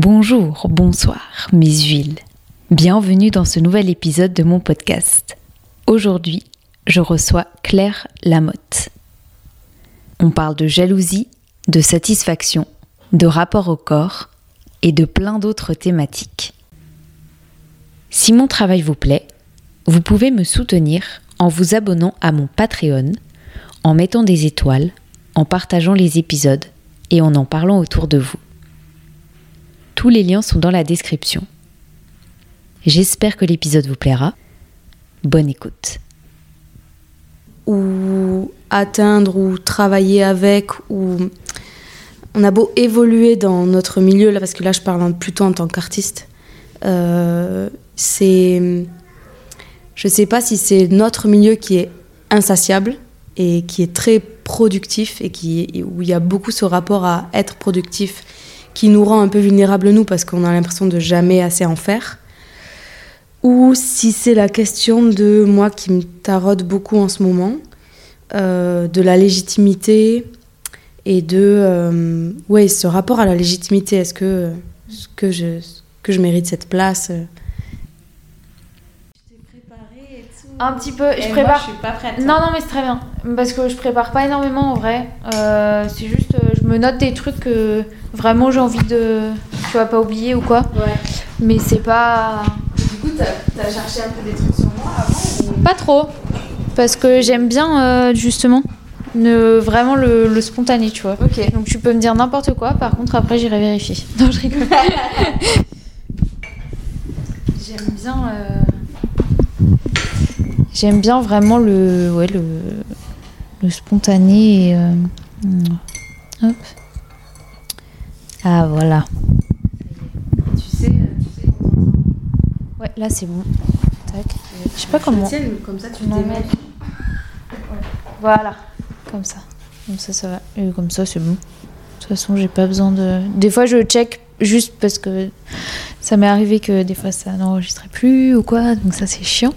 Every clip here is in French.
Bonjour, bonsoir, mes huiles. Bienvenue dans ce nouvel épisode de mon podcast. Aujourd'hui, je reçois Claire Lamotte. On parle de jalousie, de satisfaction, de rapport au corps et de plein d'autres thématiques. Si mon travail vous plaît, vous pouvez me soutenir en vous abonnant à mon Patreon, en mettant des étoiles, en partageant les épisodes et en en parlant autour de vous. Tous les liens sont dans la description. J'espère que l'épisode vous plaira. Bonne écoute. Ou atteindre ou travailler avec ou on a beau évoluer dans notre milieu là parce que là je parle plutôt en tant qu'artiste euh, c'est je sais pas si c'est notre milieu qui est insatiable et qui est très productif et qui où il y a beaucoup ce rapport à être productif qui nous rend un peu vulnérables nous parce qu'on a l'impression de jamais assez en faire. Ou si c'est la question de moi qui me taraude beaucoup en ce moment euh, de la légitimité et de euh, ouais ce rapport à la légitimité. Est-ce que que je que je mérite cette place euh. Un petit peu, je prépare. je suis pas prête. Non, non, mais c'est très bien. Parce que je prépare pas énormément en vrai. Euh, c'est juste, euh, je me note des trucs que vraiment j'ai envie de. Tu vas pas oublier ou quoi. Ouais. Mais c'est pas. Du coup, t'as as cherché un peu des trucs sur moi avant ou... Pas trop. Parce que j'aime bien euh, justement ne, vraiment le, le spontané, tu vois. Ok. Donc tu peux me dire n'importe quoi, par contre après j'irai vérifier. Non, je rigole. J'aime bien. euh, J'aime bien vraiment le, ouais, le, le spontané. Et, euh, hop. Ah voilà. Tu sais, euh, tu sais Ouais, là c'est bon. Tac. Je sais pas comment. Comme ça, tu Non. Voilà. Comme ça. Comme ça, ça va. Et comme ça, c'est bon. De toute façon, j'ai pas besoin de. Des fois, je check juste parce que ça m'est arrivé que des fois ça n'enregistrait plus ou quoi, donc ça c'est chiant.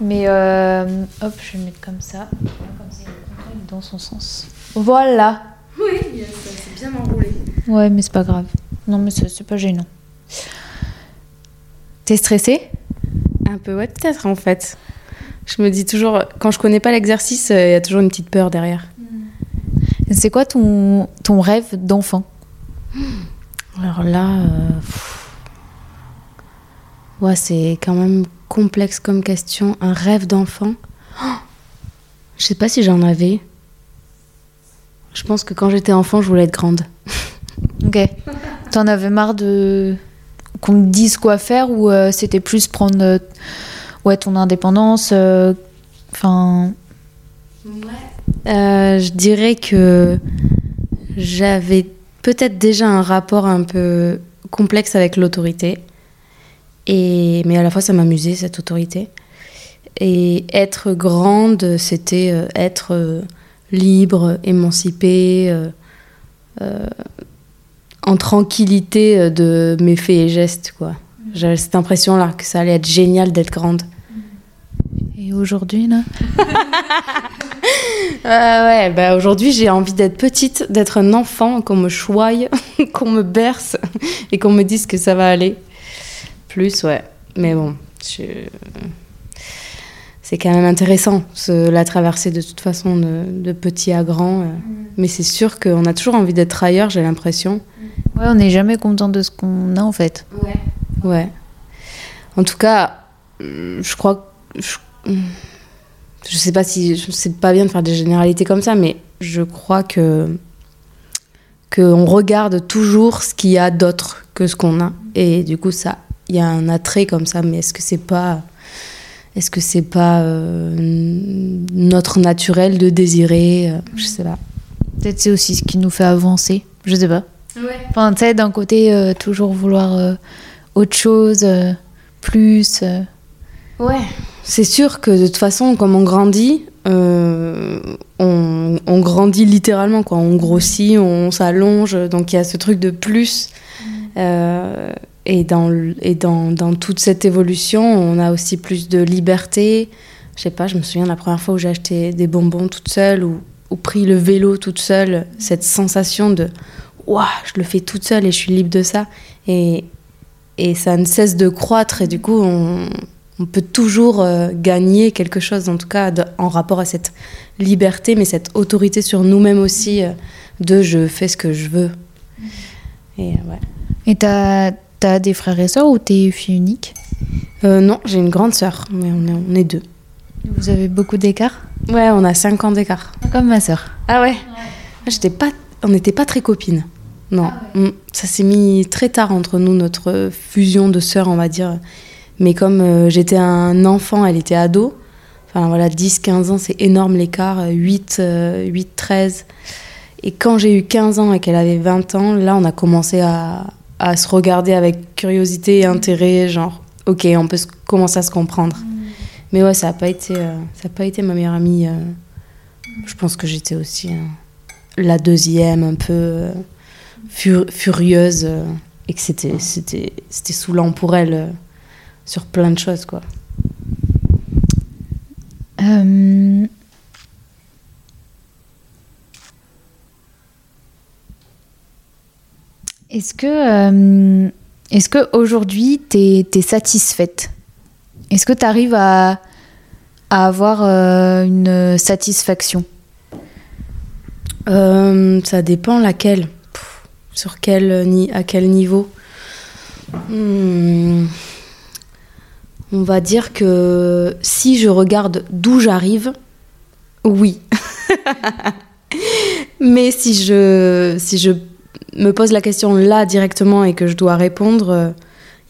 Mais euh, hop, je vais le mettre comme ça. Comme ça, il est dans son sens. Voilà. Oui, c'est bien enroulé. Ouais, mais c'est pas grave. Non, mais c'est pas gênant. T'es stressée? Un peu ouais peut-être en fait je me dis toujours quand je connais pas l'exercice euh, il y a toujours une petite peur derrière C'est quoi ton, ton rêve d'enfant? Alors là euh, ouais c'est quand même complexe comme question un rêve d'enfant. Oh je sais pas si j'en avais. Je pense que quand j'étais enfant je voulais être grande. Ok. T'en avais marre de qu'on te dise quoi faire ou euh, c'était plus prendre euh, ouais ton indépendance euh, enfin. Euh, je dirais que j'avais peut-être déjà un rapport un peu complexe avec l'autorité. Et, mais à la fois, ça m'amusait, cette autorité. Et être grande, c'était euh, être euh, libre, émancipée, euh, en tranquillité de mes faits et gestes. quoi. J'avais cette impression-là que ça allait être génial d'être grande. et aujourd'hui là? Ouais, bah aujourd'hui j'ai envie d'être petite, d'être un enfant, qu'on me choye, qu'on me berce et qu'on me dise que ça va aller. Plus, ouais. Mais bon, je- c'est quand même intéressant ce- la traversée de toute façon de, de petit à grand. euh. Mais c'est sûr qu'on a toujours envie d'être ailleurs, j'ai l'impression. ouais on n'est jamais content de ce qu'on a en fait Ouais. En tout cas, euh, je crois. que- Je, je sais pas si. Sais pas bien de faire des généralités comme ça, mais je crois que. qu'on regarde toujours ce qu'il y a d'autre que ce qu'on a. Et du coup, ça. Il y a un attrait comme ça, mais est-ce que c'est pas. Est-ce que c'est pas euh, notre naturel de désirer euh, Je sais pas. peut-être c'est aussi ce qui nous fait avancer je sais pas Ouais. enfin tu sais d'un côté euh, toujours vouloir euh, autre chose euh, plus euh. Ouais. C'est sûr que de toute façon, comme on grandit, euh, on, on grandit littéralement, quoi. On grossit, on s'allonge, donc il y a ce truc de plus. Euh, et dans, et dans, dans toute cette évolution, on a aussi plus de liberté. Je sais pas, je me souviens de la première fois où j'ai acheté des bonbons toute seule ou, ou pris le vélo toute seule, cette sensation de waouh, je le fais toute seule et je suis libre de ça. Et, et ça ne cesse de croître et du coup, on, on peut toujours euh, gagner quelque chose, en tout cas en rapport à cette liberté, mais cette autorité sur nous-mêmes aussi, euh, de je fais ce que je veux. Et ouais. Et t'as as des frères et sœurs ou t'es fille unique Euh, non, j'ai une grande sœur, mais on est, on est deux. Vous avez beaucoup d'écart Ouais, on a 5 ans d'écart. Comme ma sœur. Ah ouais, J'étais pas, On n'était pas très copines. Non, Mm. ça s'est mis très tard entre nous, notre fusion de sœurs, on va dire. Mais comme euh, j'étais un enfant, elle était ado. Enfin voilà, 10-15 ans, c'est énorme l'écart. 8, euh, 8, 13. Et quand j'ai eu 15 ans et qu'elle avait 20 ans, là, on a commencé à, à se regarder avec curiosité et intérêt, genre, ok, on peut se- commencer à se comprendre. Mais ouais, ça n'a pas, été, euh, ça a pas été ma meilleure amie. euh. Je pense que j'étais aussi euh, la deuxième, un peu fur- furieuse, et que c'était, c'était, c'était saoulant pour elle sur plein de choses, quoi. Est-ce que, euh, est-ce que aujourd'hui t'es es satisfaite? Est-ce que tu arrives à, avoir euh, une satisfaction? Euh, ça dépend laquelle. Sur quel, ni- à quel niveau Hmm. On va dire que si je regarde d'où j'arrive, oui. Mais si je me pose la question là directement et que je dois répondre, euh,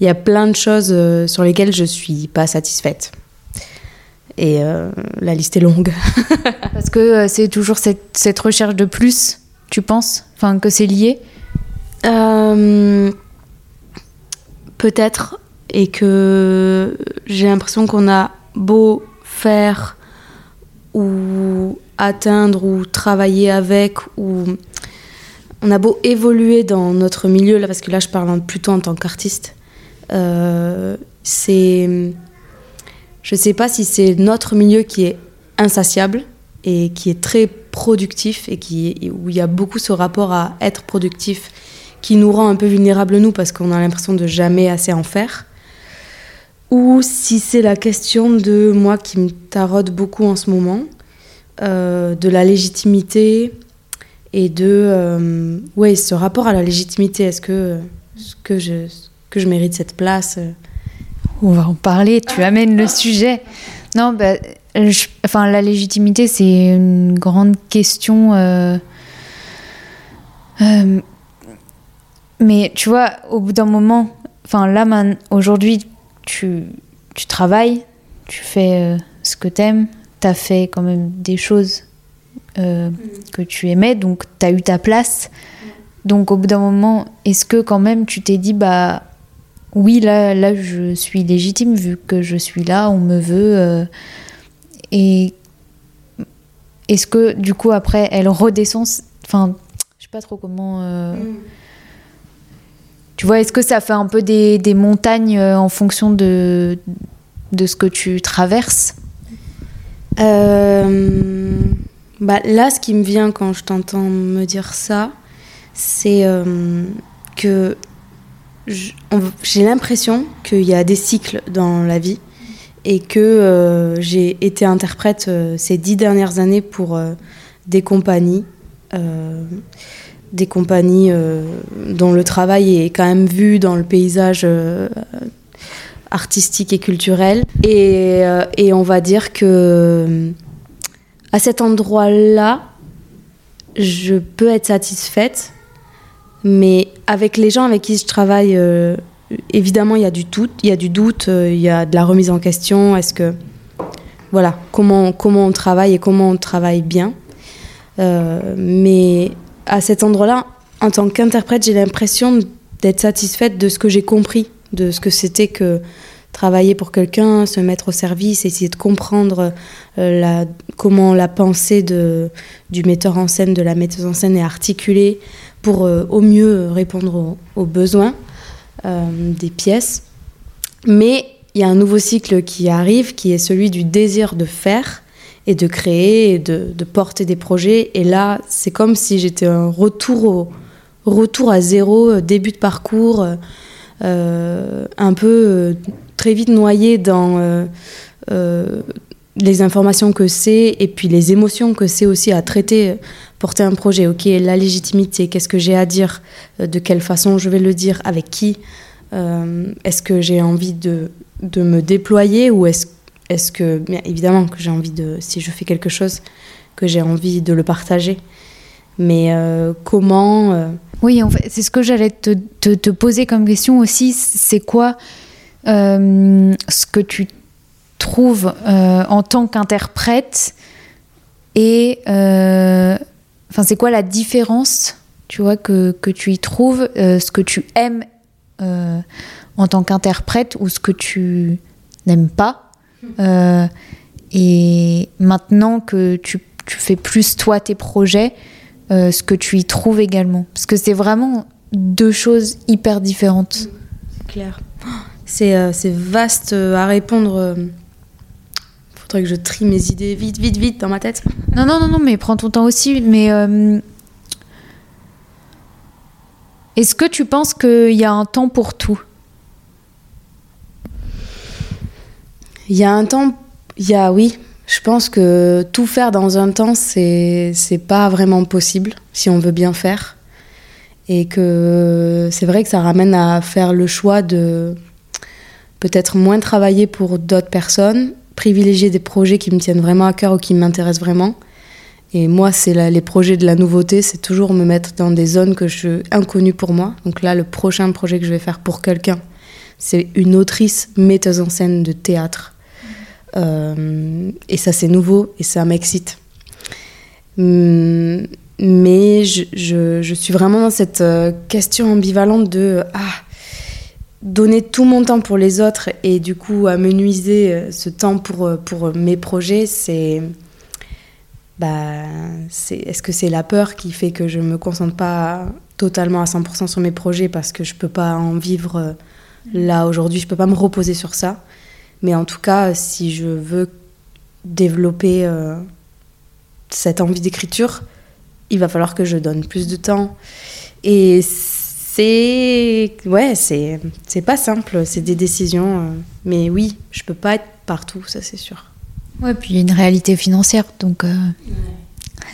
il y a plein de choses euh, sur lesquelles je suis pas satisfaite. Et euh, la liste est longue. Parce que c'est toujours cette, cette recherche de plus, tu penses? Enfin, que c'est lié? Euh, Peut-être, et que j'ai l'impression qu'on a beau faire ou atteindre ou travailler avec ou on a beau évoluer dans notre milieu là parce que là je parle plutôt en tant qu'artiste euh, c'est je sais pas si c'est notre milieu qui est insatiable et qui est très productif et qui où il y a beaucoup ce rapport à être productif qui nous rend un peu vulnérables nous parce qu'on a l'impression de jamais assez en faire. Ou si c'est la question de moi qui me taraude beaucoup en ce moment euh, de la légitimité et de euh, ouais ce rapport à la légitimité est-ce que est-ce que je que je mérite cette place euh, On va en parler, tu amènes le sujet. Non, bah, je- enfin, la légitimité, c'est une grande question. euh, euh, mais tu vois, au bout d'un moment, enfin là, man- aujourd'hui, tu, tu travailles, tu fais ce que t'aimes, t'as fait quand même des choses euh, que tu aimais, donc t'as eu ta place. Donc au bout d'un moment, est-ce que quand même tu t'es dit, bah oui, là, là, je suis légitime vu que je suis là, on me veut. euh, et est-ce que du coup après elle redescend Enfin, je sais pas trop comment. euh, Tu vois, est-ce que ça fait un peu des, des montagnes euh, en fonction de, de ce que tu traverses? Euh, bah, là, ce qui me vient quand je t'entends me dire ça, c'est euh, que j'ai l'impression qu'il y a des cycles dans la vie et que euh, j'ai été interprète euh, ces dix dernières années pour des compagnies. des compagnies dont le travail est quand même vu dans le paysage artistique et culturel. Et on va dire que à cet endroit-là, je peux être satisfaite, mais avec les gens avec qui je travaille, euh, évidemment, il y a du doute, il y a du doute, euh, il y a de la remise en question. Est-ce que voilà, comment comment on travaille et comment on travaille bien. Euh, mais à cet endroit-là, en tant qu'interprète, j'ai l'impression d'être satisfaite de ce que j'ai compris, de ce que c'était que travailler pour quelqu'un, se mettre au service, essayer de comprendre euh, la, comment la pensée de, du metteur en scène, de la metteuse en scène est articulée pour euh, au mieux répondre aux, besoins euh, des pièces. Mais il y a un nouveau cycle qui arrive, qui est celui du désir de faire et de créer et de, porter des projets. Et là, c'est comme si j'étais un retour au, retour à zéro, début de parcours, un peu très vite noyé dans euh, euh, les informations que c'est et puis les émotions que c'est aussi à traiter, porter un projet. Ok, la légitimité, qu'est-ce que j'ai à dire, euh, de quelle façon je vais le dire, avec qui, est-ce que j'ai envie de, de me déployer ou est-ce est que, bien évidemment, que j'ai envie de, si je fais quelque chose, que j'ai envie de le partager. Mais comment Oui, en fait, c'est ce que j'allais te, te- poser comme question aussi. C'est quoi ce que tu trouves euh, en tant qu'interprète et euh, enfin c'est quoi la différence, tu vois, que, que tu y trouves, euh, ce que tu aimes euh, en tant qu'interprète ou ce que tu n'aimes pas. Euh, et maintenant que tu, tu fais plus toi tes projets, euh, ce que tu y trouves également. Parce que c'est vraiment deux choses hyper différentes. clair. C'est euh, vaste euh, à répondre. euh. Faudrait que je trie mes idées vite, vite, vite dans ma tête. Non, non, non, non, mais prends ton temps aussi. Mais euh, est-ce que tu penses qu'il y a un temps pour tout? Il y a un temps, il y a oui. Je pense que tout faire dans un temps, c'est pas vraiment possible si on veut bien faire. Et que c'est vrai que ça ramène à faire le choix de peut-être moins travailler pour d'autres personnes, privilégier des projets qui me tiennent vraiment à cœur ou qui m'intéressent vraiment. Et moi, c'est les projets de la nouveauté, c'est toujours me mettre dans des zones que je inconnues pour moi. Donc là, le prochain projet que je vais faire pour quelqu'un, c'est une autrice metteuse en scène de théâtre. Euh, et ça, c'est nouveau et ça m'excite. Hum, Mais je, je- je suis vraiment dans cette euh, question ambivalente de ah, donner tout mon temps pour les autres et du coup amenuiser euh, ce temps pour, euh, pour mes projets, c'est. Bah, c'est est-ce que c'est la peur qui fait que je me concentre pas totalement à 100% sur mes projets parce que je peux pas en vivre euh, là aujourd'hui, je peux pas me reposer sur ça. Mais en tout cas, si je veux développer euh, cette envie d'écriture, il va falloir que je donne plus de temps. Et c'est. Ouais, c'est c'est pas simple, c'est des décisions. euh, mais oui, je peux pas être partout, ça c'est sûr. Ouais, puis il y a une réalité financière. Donc, euh,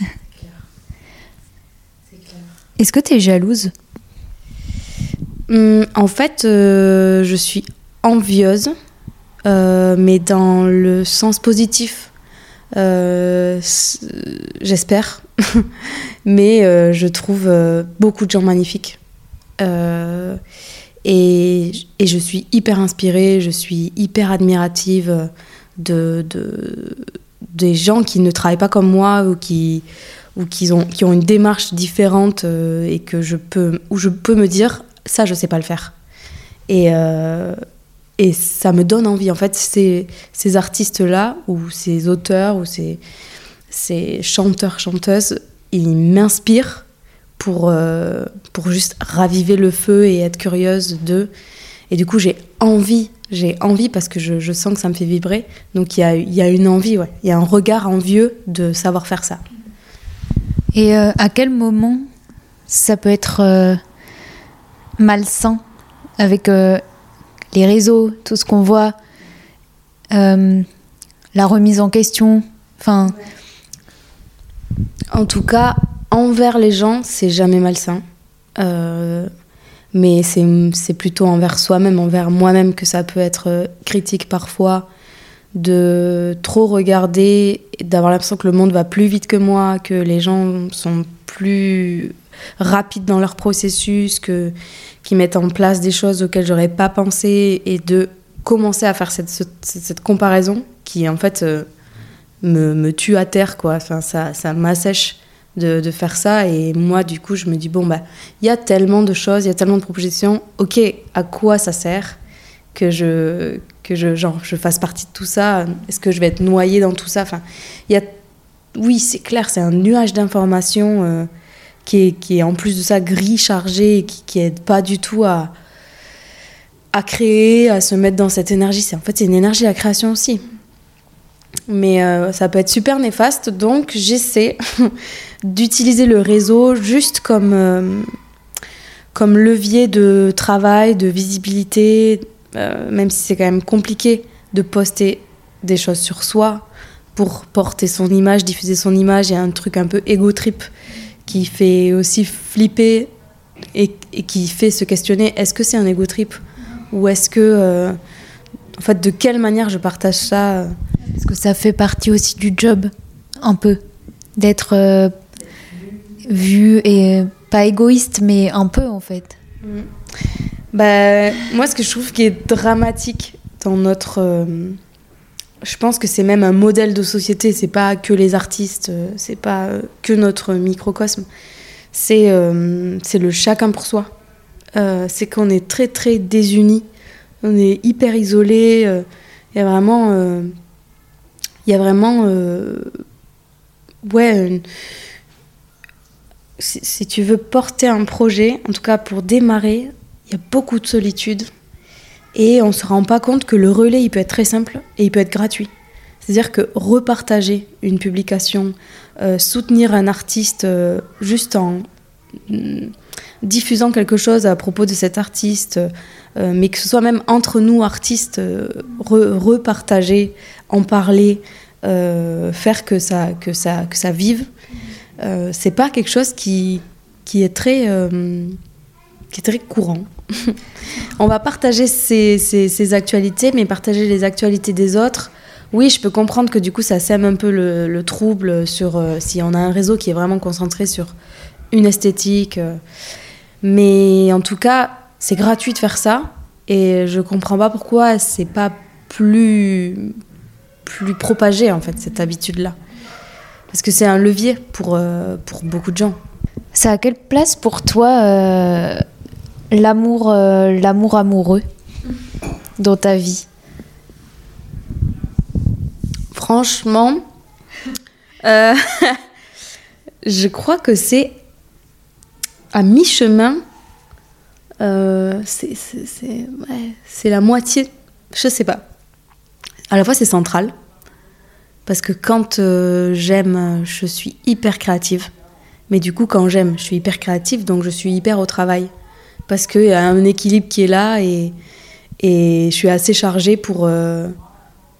est-ce que tu es jalouse? Hum, en fait, euh, je suis envieuse, euh, mais dans le sens positif. Euh, J'espère. mais euh, je trouve euh, beaucoup de gens magnifiques. Euh, et, et je suis hyper inspirée, je suis hyper admirative de, de- des gens qui ne travaillent pas comme moi ou qui, ou qui, ont, qui ont une démarche différente euh, et que je peux, où je peux me dire ça, je sais pas le faire. Et, euh, et ça me donne envie. En fait, ces, ces artistes-là, ou ces auteurs, ou ces, ces chanteurs, chanteuses, ils m'inspirent pour, euh, pour juste raviver le feu et être curieuse d'eux. Et du coup, j'ai envie, j'ai envie parce que je, je sens que ça me fait vibrer. Donc, il y a, y a une envie, ouais. Il y a un regard envieux de savoir faire ça. Et euh, à quel moment ça peut être euh, malsain avec les réseaux, tout ce qu'on voit, la remise en question? Enfin, En tout cas, envers les gens, c'est jamais malsain. Euh, mais c'est plutôt envers soi-même, envers moi-même que ça peut être euh, critique parfois, de trop regarder, d'avoir l'impression que le monde va plus vite que moi, que les gens sont plus rapides dans leur processus, que qui mettent en place des choses auxquelles j'aurais pas pensé, et de commencer à faire cette, cette, cette comparaison qui en fait euh, me, me tue à terre, quoi. Enfin, ça, ça m'assèche de, faire ça. Et moi, du coup, je me dis, bon, bah, il y a tellement de choses, il y a tellement de propositions. Ok, à quoi ça sert que je, que je, genre, je fasse partie de tout ça? Est-ce que je vais être noyée dans tout ça? Enfin, y a... Oui, c'est clair, c'est un nuage d'informations euh, qui, est, qui est en plus de ça gris, chargé, qui, qui aide pas du tout à, à créer, à se mettre dans cette énergie. C'est en fait c'est une énergie la création aussi. Mais euh, ça peut être super néfaste, donc j'essaie d'utiliser le réseau juste comme, euh, comme levier de travail, de visibilité, euh, même si c'est quand même compliqué de poster des choses sur soi pour porter son image, diffuser son image. Il y a un truc un peu ego trip qui fait aussi flipper et, et qui fait se questionner est-ce que c'est un ego trip? Ou est-ce que en fait de quelle manière je partage ça? Parce que ça fait partie aussi du job, un peu, d'être euh, vu et pas égoïste, mais un peu en fait. Bah, moi, ce que je trouve qui est dramatique dans notre. euh, je pense que c'est même un modèle de société, c'est pas que les artistes, euh, c'est pas que notre microcosme. C'est euh, le chacun pour soi. C'est qu'on est très très désunis, on est hyper isolés. euh, Il y a vraiment. Il y a vraiment. euh, ouais. si, tu veux porter un projet, en tout cas pour démarrer, il y a beaucoup de solitude. Et on ne se rend pas compte que le relais, il peut être très simple et il peut être gratuit. C'est-à-dire que repartager une publication, euh, soutenir un artiste euh, juste en mm, diffusant quelque chose à propos de cet artiste, mais que ce soit même entre nous artistes, re- repartager, en parler, euh, faire que ça, que ça, que ça vive, euh, c'est pas quelque chose qui, qui est très, euh, qui est très courant. On va partager ses, ses- ses actualités, mais partager les actualités des autres. Oui, je peux comprendre que du coup, ça sème un peu le, le trouble sur euh, si on a un réseau qui est vraiment concentré sur une esthétique. mais en tout cas, c'est gratuit de faire ça. Et je comprends pas pourquoi c'est pas plus, plus propagé, en fait, cette habitude-là. Parce que c'est un levier pour, euh, pour beaucoup de gens. Ça a quelle place pour toi euh, l'amour, euh, l'amour amoureux dans ta vie? Franchement, je crois que c'est à mi-chemin. c'est ouais, c'est la moitié. Je sais pas. À la fois, c'est central. Parce que quand euh, j'aime, je suis hyper créative. Mais du coup, quand j'aime, je suis hyper créative, donc je suis hyper au travail. Parce qu'il y a un équilibre qui est là et, et je suis assez chargée pour, euh,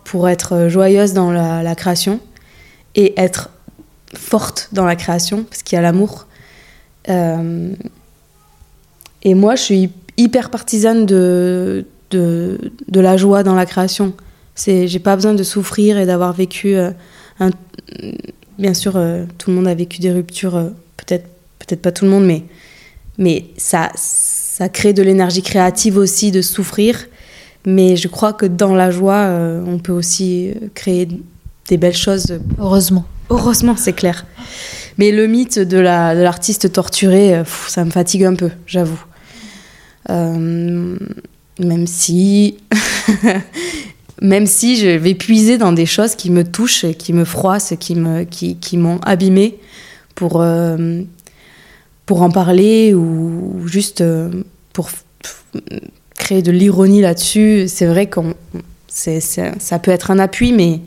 pour être joyeuse dans la, création et être forte dans la création, parce qu'il y a l'amour. Euh, et moi, je suis hyper partisane de, de la joie dans la création. C'est, j'ai pas besoin de souffrir et d'avoir vécu euh, un, bien sûr, euh, tout le monde a vécu des ruptures, euh, peut-être, peut-être pas tout le monde, mais, mais ça, ça crée de l'énergie créative aussi de souffrir. Mais je crois que dans la joie, on peut aussi créer des belles choses. Heureusement. Heureusement, c'est clair. Mais le mythe de, la, de l'artiste torturé, pff, ça me fatigue un peu, j'avoue. Euh, même si. même si je vais puiser dans des choses qui me touchent, qui me froissent, qui, me, qui, qui m'ont abîmée pour, euh, pour en parler ou juste euh, pour créer de l'ironie là-dessus. C'est vrai qu'on c'est, ça peut être un appui, mais,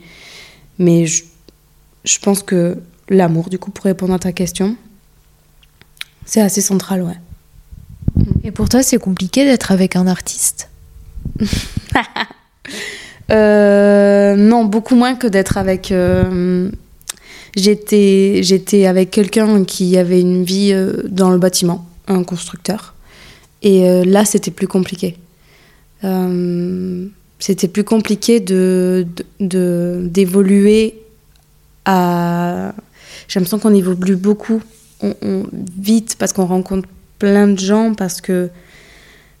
mais je, je pense que l'amour, du coup, pour répondre à ta question, c'est assez central, ouais. Et pour toi, c'est compliqué d'être avec un artiste? non, beaucoup moins que d'être avec. euh, j'étais, j'étais avec quelqu'un qui avait une vie euh, dans le bâtiment, un constructeur. Et euh, là, c'était plus compliqué. Euh, c'était plus compliqué de, d'évoluer à. J'ai l'impression qu'on évolue beaucoup on- vite parce qu'on rencontre plein de gens, parce que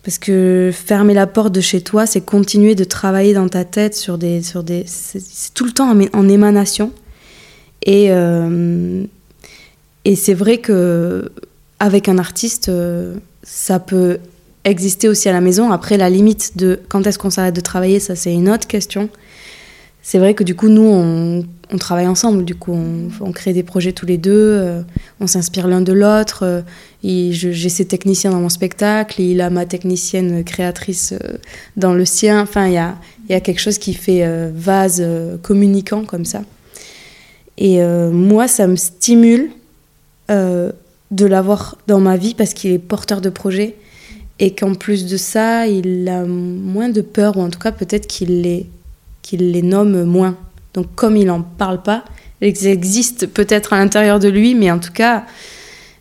parce que fermer la porte de chez toi, c'est continuer de travailler dans ta tête sur des. Sur des c'est, tout le temps en émanation. Et, euh, et c'est vrai que avec un artiste, euh, ça peut exister aussi à la maison. Après, la limite de quand est-ce qu'on s'arrête de travailler, ça c'est une autre question. C'est vrai que du coup, nous, on, on travaille ensemble. Du coup, on, crée des projets tous les deux. euh, on s'inspire l'un de l'autre. euh, j'ai ses techniciens dans mon spectacle, il a ma technicienne créatrice euh, dans le sien. Enfin, il y a, quelque chose qui fait vase communicant comme ça. Et moi, ça me stimule de l'avoir dans ma vie parce qu'il est porteur de projets et qu'en plus de ça, il a moins de peur, ou en tout cas peut-être qu'il les nomme moins. Donc comme il n'en parle pas, ils existent peut-être à l'intérieur de lui, mais en tout cas,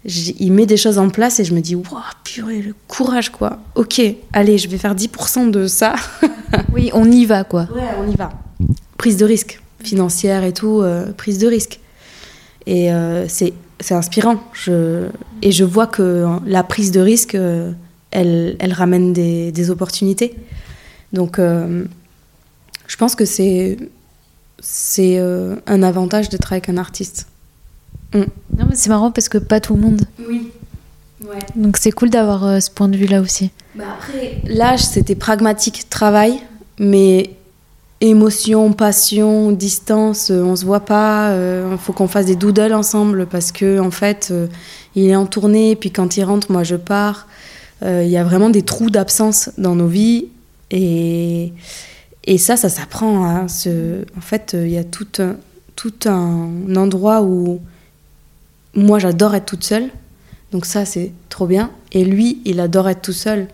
il met des choses en place et je me dis, waouh, purée, le courage quoi. Ok, allez, je vais faire 10% de ça. oui, on y va quoi. Ouais, on y va. Prise de risque financière et tout, euh, prise de risque. Et euh, c'est inspirant. Je, et je vois que la prise de risque, euh, elle, elle, ramène des, des, opportunités. Donc, je pense que c'est c'est un avantage travailler avec un artiste. Mm. Non, mais c'est marrant parce que pas tout le monde. Oui. Ouais. Donc c'est cool d'avoir ce point de vue-là aussi. Bah après, l'âge, c'était pragmatique, travail, mais émotion, passion, distance, euh, on se voit pas. Il euh, faut qu'on fasse des doodles ensemble parce que en fait, euh, il est en tournée. Puis quand il rentre, moi je pars. Il y a vraiment des trous d'absence dans nos vies et et ça, ça s'apprend. Hein, en fait, il y a tout un, tout un endroit où moi j'adore être toute seule. Donc ça, c'est trop bien. Et lui, il adore être tout seul.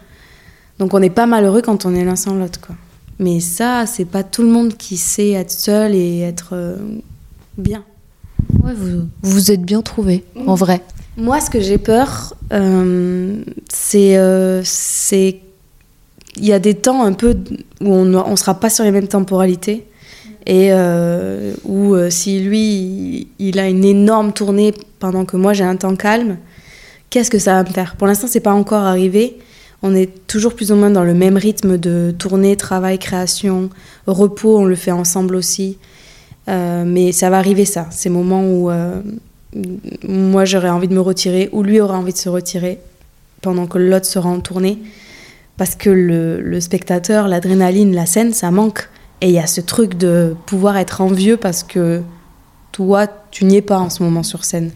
Donc on n'est pas malheureux quand on est l'un sans l'autre, quoi. Mais ça, c'est pas tout le monde qui sait être seul et être euh, bien. Ouais, vous vous êtes bien trouvé, en vrai. Moi, ce que j'ai peur, euh, c'est euh, y a des temps un peu où on ne sera pas sur les mêmes temporalités et où si lui il a une énorme tournée pendant que moi j'ai un temps calme, qu'est-ce que ça va me faire? Pour l'instant, c'est pas encore arrivé, on est toujours plus ou moins dans le même rythme de tournée, travail, création, repos, on le fait ensemble aussi. Euh, mais ça va arriver ça, ces moments où euh, moi j'aurais envie de me retirer, ou lui aura envie de se retirer pendant que l'autre sera en tournée. Parce que le, spectateur, l'adrénaline, la scène, ça manque. Et il y a ce truc de pouvoir être envieux parce que toi, tu n'y es pas en ce moment sur scène.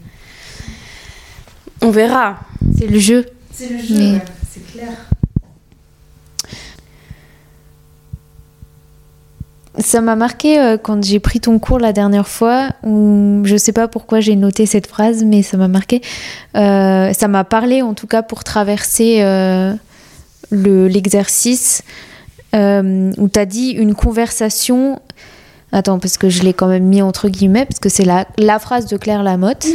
On verra. C'est le jeu. C'est le jeu c'est clair. Ça m'a marqué euh, quand j'ai pris ton cours la dernière fois, où je sais pas pourquoi j'ai noté cette phrase, mais ça m'a marqué. Euh, ça m'a parlé en tout cas pour traverser euh, l'exercice où tu as dit une conversation Attends, parce que je l'ai quand même mis entre guillemets, parce que c'est la, la phrase de Claire Lamotte.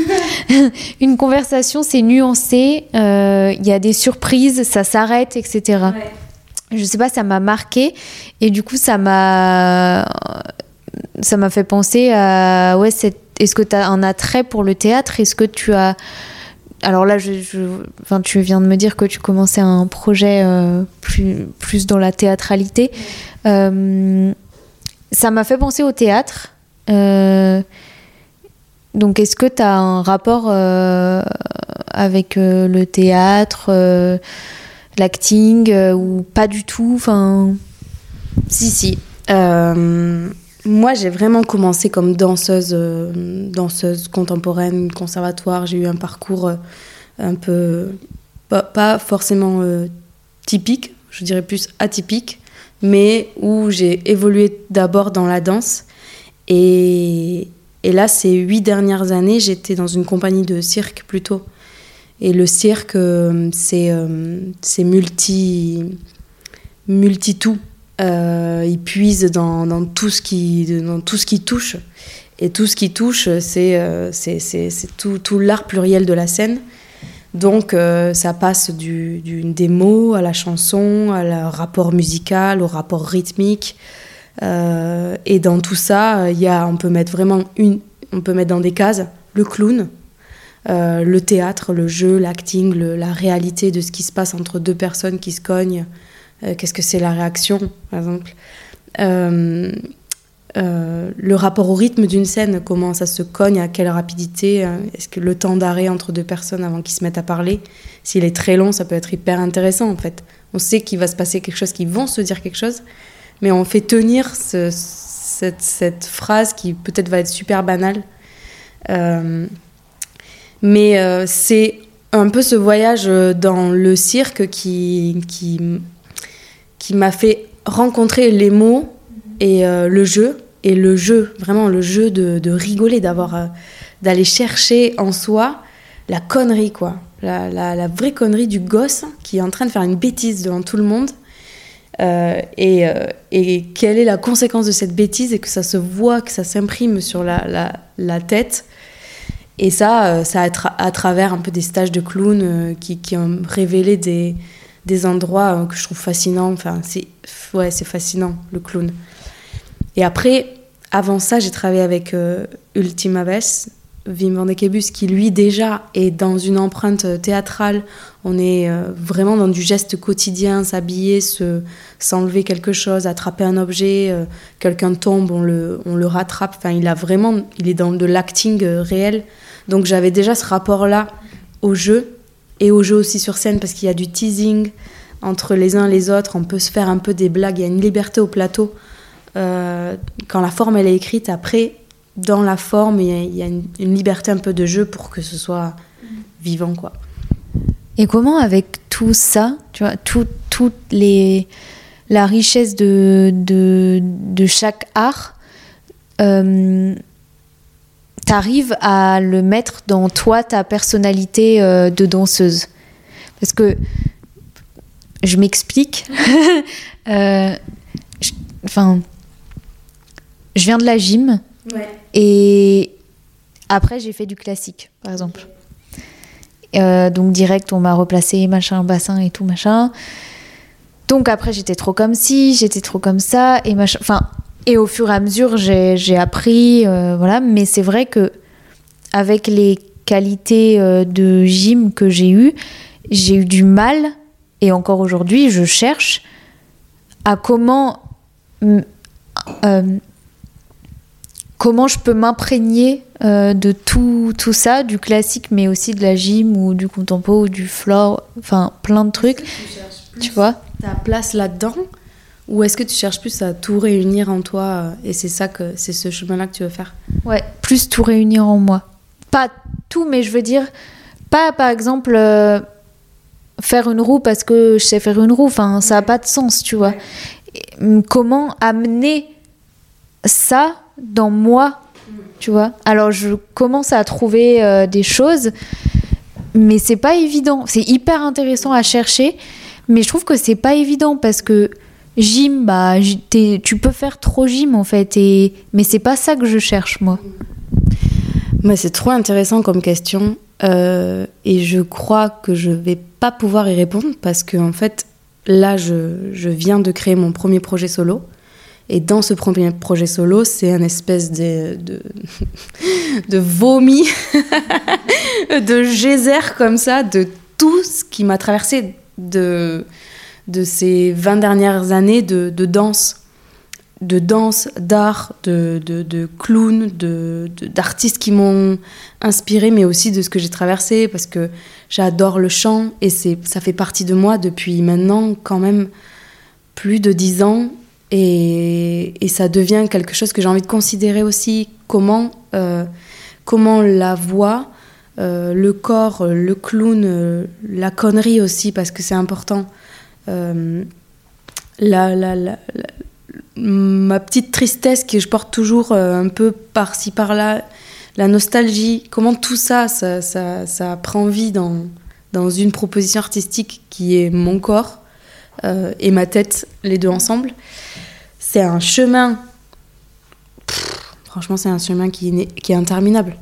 une conversation, c'est nuancé, euh, il y a des surprises, ça s'arrête, etc. Ouais. Je sais pas, ça m'a marqué. Et du coup, ça m'a. Ça m'a fait penser à. Ouais, est-ce que tu as un attrait pour le théâtre? Est-ce que tu as. Alors là, tu viens de me dire que tu commençais un projet euh, plus, dans la théâtralité. Euh, ça m'a fait penser au théâtre. Euh, donc, est-ce que tu as un rapport avec le théâtre, l'acting, ou pas du tout? Si, si. Moi, j'ai vraiment commencé comme danseuse, danseuse contemporaine, conservatoire. J'ai eu un parcours un peu, pas, forcément typique, je dirais plus atypique mais où j'ai évolué d'abord dans la danse. Et, là, ces huit dernières années, j'étais dans une compagnie de cirque plutôt. Et le cirque, euh, c'est euh, c'est multi, multi tout. Euh, il puise dans, tout ce qui, dans tout ce qui touche. Et tout ce qui touche, c'est c'est tout, tout l'art pluriel de la scène. Donc euh, ça passe du, du, des à la chanson, à la rapport musical, au rapport rythmique. Euh, et dans tout ça, y a, on peut mettre vraiment une, on peut mettre dans des cases le clown, euh, le théâtre, le jeu, l'acting, la réalité de ce qui se passe entre deux personnes qui se cognent. Qu'est-ce que c'est la réaction, par exemple euh, le rapport au rythme d'une scène, comment ça se cogne, à quelle rapidité, euh, est-ce que le temps d'arrêt entre deux personnes avant qu'ils se mettent à parler, s'il est très long, ça peut être hyper intéressant en fait. On sait qu'il va se passer quelque chose, qu'ils vont se dire quelque chose, mais on fait tenir cette, phrase qui peut-être va être super banale. Euh, mais c'est un peu ce voyage dans le cirque qui, qui, qui m'a fait rencontrer les mots et le jeu et le jeu, vraiment le jeu de, rigoler, d'avoir, euh, d'aller chercher en soi la connerie, quoi. La, vraie connerie du gosse qui est en train de faire une bêtise devant tout le monde. Euh, et, euh, quelle est la conséquence de cette bêtise et que ça se voit, que ça s'imprime sur la, tête. Et ça, euh, ça à, tra- à travers un peu des stages de clown euh, qui, qui ont révélé des, des endroits euh, que je trouve fascinants. Enfin, c'est ouais, c'est fascinant, le clown. Et après, avant ça, j'ai travaillé avec euh, Ultima Ves, Wim van de Kebus, qui lui déjà est dans une empreinte euh, théâtrale. On est euh, vraiment dans du geste quotidien, s'habiller, se, s'enlever quelque chose, attraper un objet, euh, quelqu'un tombe, on le, on le rattrape. Enfin, il a vraiment, il est dans de l'acting réel. Donc j'avais déjà ce rapport-là au jeu et au jeu aussi sur scène parce qu'il y a du teasing entre les uns et les autres. On peut se faire un peu des blagues. Il y a une liberté au plateau. Euh, quand la forme elle est écrite, après, dans la forme, il y a, une, liberté un peu de jeu pour que ce soit vivant, quoi. Et comment avec tout ça, tu vois, tout, la richesse de, de, de chaque art, euh, t'arrives à le mettre dans toi, ta personnalité euh, de danseuse. Parce que je m'explique. Euh, je- Enfin, je viens de la gym et après j'ai fait du classique, par exemple. Euh, donc direct, on m'a replacé machin, bassin et tout machin. Donc après, j'étais trop comme ci, j'étais trop comme ça et machin. Enfin, et au fur et à mesure, j'ai appris, euh, voilà. Mais c'est vrai que avec les qualités euh, de gym que j'ai eues, j'ai eu du mal et encore aujourd'hui, je cherche à comment mm, euh, comment je peux m'imprégner euh, de tout, tout ça, du classique, mais aussi de la gym ou du contempo ou du floor, enfin plein de trucs, tu vois? Ta place là-dedans? Ou est-ce que tu cherches plus à tout réunir en toi euh, et c'est ça que c'est ce chemin-là que tu veux faire? Ouais, plus tout réunir en moi. Pas tout, mais je veux dire, pas par exemple euh, faire une roue parce que je sais faire une roue, enfin ça n'a pas de sens, tu vois. Et, comment amener ça dans moi, tu vois? Alors je commence à trouver euh, des choses, mais c'est pas évident. C'est hyper intéressant à chercher, mais je trouve que c'est pas évident parce que gym, bah, tu peux faire trop gym en fait, mais c'est pas ça que je cherche moi. Mais c'est trop intéressant comme question euh, et je crois que je vais pas pouvoir y répondre parce que en fait là je, je viens de créer mon premier projet solo et dans ce premier projet solo c'est un espèce de, de, de vomi de geyser comme ça de tout ce qui m'a traversé de, de ces 20 dernières années de, danse de danse, d'art, de, de, de d'artistes qui m'ont inspiré, mais aussi de ce que j'ai traversé, parce que j'adore le chant et ça fait partie de moi depuis maintenant quand même plus de dix ans. Et, et ça devient quelque chose que j'ai envie de considérer aussi, comment, euh, comment la voix, euh, le corps, le clown, euh, la connerie aussi, parce que c'est important. Euh, la, la, la, ma petite tristesse que je porte toujours euh, un peu par-ci par-là, la nostalgie, comment tout ça, ça, ça, ça prend vie dans, dans une proposition artistique qui est mon corps euh, et ma tête, les deux ensemble. C'est un chemin, franchement, c'est un chemin qui, qui est interminable.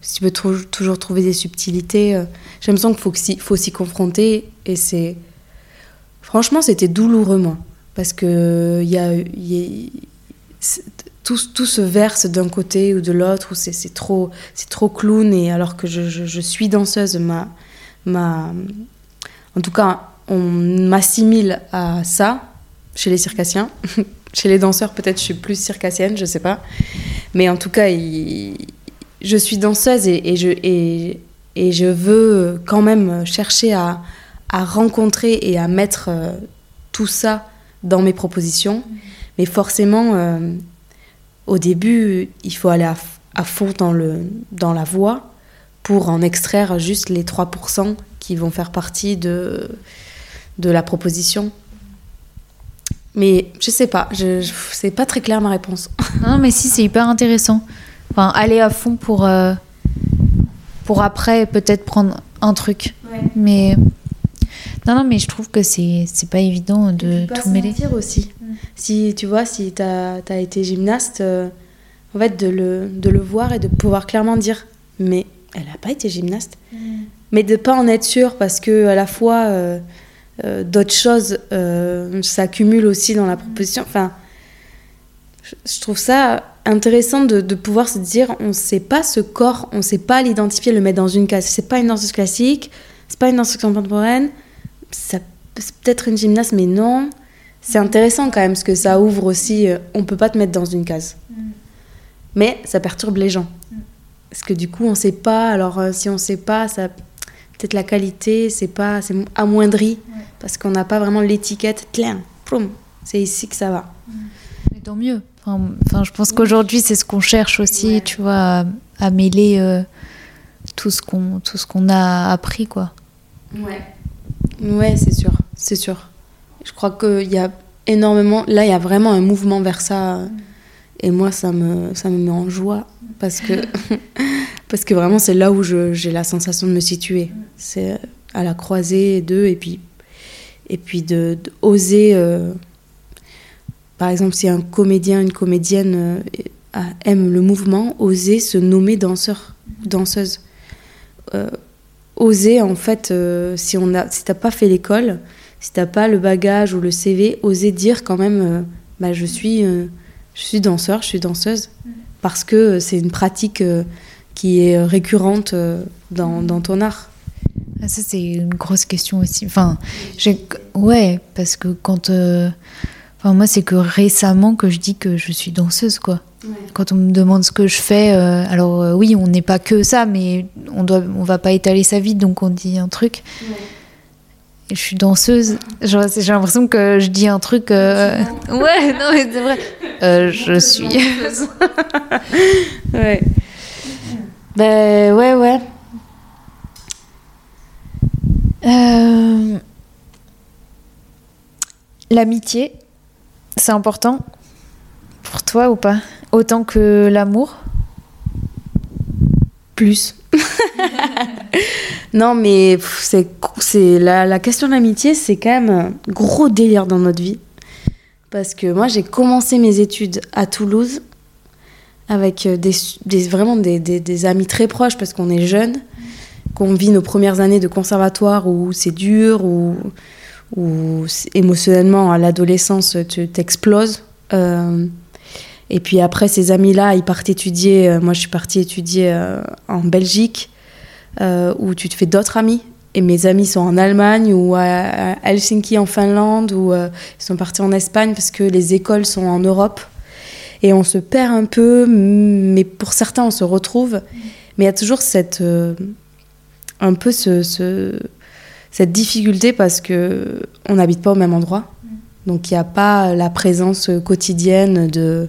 Si tu peux toujours trouver des subtilités, j'ai l'impression qu'il faut, faut s'y confronter et c'est. Franchement, c'était douloureux, moi. Parce que il y a, tout, tout se verse d'un côté ou de l'autre, ou c'est trop, trop clown, et alors que je, je- suis danseuse, ma, ma, en tout cas, on m'assimile à ça chez les circassiens. chez les danseurs, peut-être je suis plus circassienne, je sais pas. Mais en tout cas, je suis danseuse et je, et, et je veux quand même chercher à, à rencontrer et à mettre euh, tout ça dans mes propositions. Mais forcément, euh, au début, il faut aller à fond dans, le, dans la voix pour en extraire juste les 3% qui vont faire partie de, de la proposition. Mais je sais pas, je, je- c'est pas très clair ma réponse. Non, mais si, c'est hyper intéressant. Enfin, aller à fond pour, euh, pour après peut-être prendre un truc. Mais non, non, mais je trouve que c'est pas évident de Pas tout mêler. mentir aussi. Si tu vois, si tu as, été gymnaste, euh, en fait, de le, de le voir et de pouvoir clairement dire, mais elle n'a pas été gymnaste. Mais de pas en être sûr parce que à la fois euh, euh, d'autres choses s'accumulent aussi dans la proposition. Enfin, je, je trouve ça intéressant de, de pouvoir se dire, on ne sait pas ce corps, on ne sait pas l'identifier, le mettre dans une case. C'est pas une danseuse classique, c'est pas une danseuse contemporaine, ça- c'est peut-être une gymnaste, mais non. C'est intéressant quand même, parce que ça ouvre aussi. euh, on peut pas te mettre dans une case. Mais ça perturbe les gens. Parce que du coup, on sait pas. Alors, euh, si on sait pas, ça peut-être la qualité, c'est pas, c'est amoindri, parce qu'on n'a pas vraiment l'étiquette. Ploum, c'est ici que ça va. Mais tant mieux. Enfin, enfin, je pense qu'aujourd'hui, c'est ce qu'on cherche aussi, Ouais. tu vois, à, à mêler euh, tout ce qu'on tout ce qu'on a appris, quoi. Ouais. Ouais, c'est sûr, c'est sûr. Je crois qu'il y a énormément. Là, il y a vraiment un mouvement vers ça. Et moi, ça me, ça me met en joie. Parce que, parce que vraiment, c'est là où je- j'ai la sensation de me situer. C'est à la croisée d'eux. Et puis, et puis de, de oser. euh, par exemple, si un comédien, une comédienne euh, aime le mouvement, oser se nommer danseur danseuse. Euh, oser en fait euh, si on a si t'as pas fait l'école si t'as pas le bagage ou le CV oser dire quand même euh, bah je suis euh, je suis danseur je suis danseuse parce que c'est une pratique qui est récurrente euh, dans, dans ton art Ah, Ça, c'est une grosse question aussi. Enfin, ouais, parce que quand. Enfin, moi, c'est que récemment que je dis que je suis danseuse, quoi. Quand on me demande ce que je fais, euh, alors euh, oui, on n'est pas que ça, mais on doit, on va pas étaler sa vie, donc on dit un truc. Et je suis danseuse. J'ai l'impression que je dis un truc. euh, Ouais, non, mais c'est vrai. Je suis. ouais ben ouais ouais L'amitié, c'est important pour toi ou pas? Autant que l'amour. Plus. Non mais c'est la, la question de l'amitié c'est quand même un gros délire dans notre vie. Parce que moi j'ai commencé mes études à Toulouse avec euh, des, vraiment des, des- amis très proches parce qu'on est jeunes qu'on vit nos premières années de conservatoire où c'est dur où, où émotionnellement à l'adolescence tu t'exploses. Euh, et puis après, ces amis-là, ils partent étudier. euh, moi, je suis partie étudier euh, en Belgique, euh, où tu te fais d'autres amis. Et mes amis sont en Allemagne ou à, Helsinki en Finlande, ou ils sont partis en Espagne parce que les écoles sont en Europe. Et on se perd un peu, mais pour certains, on se retrouve. Mais il y a toujours cette, un peu ce- cette difficulté parce que on n'habite pas au même endroit. Donc il n'y a pas la présence quotidienne de,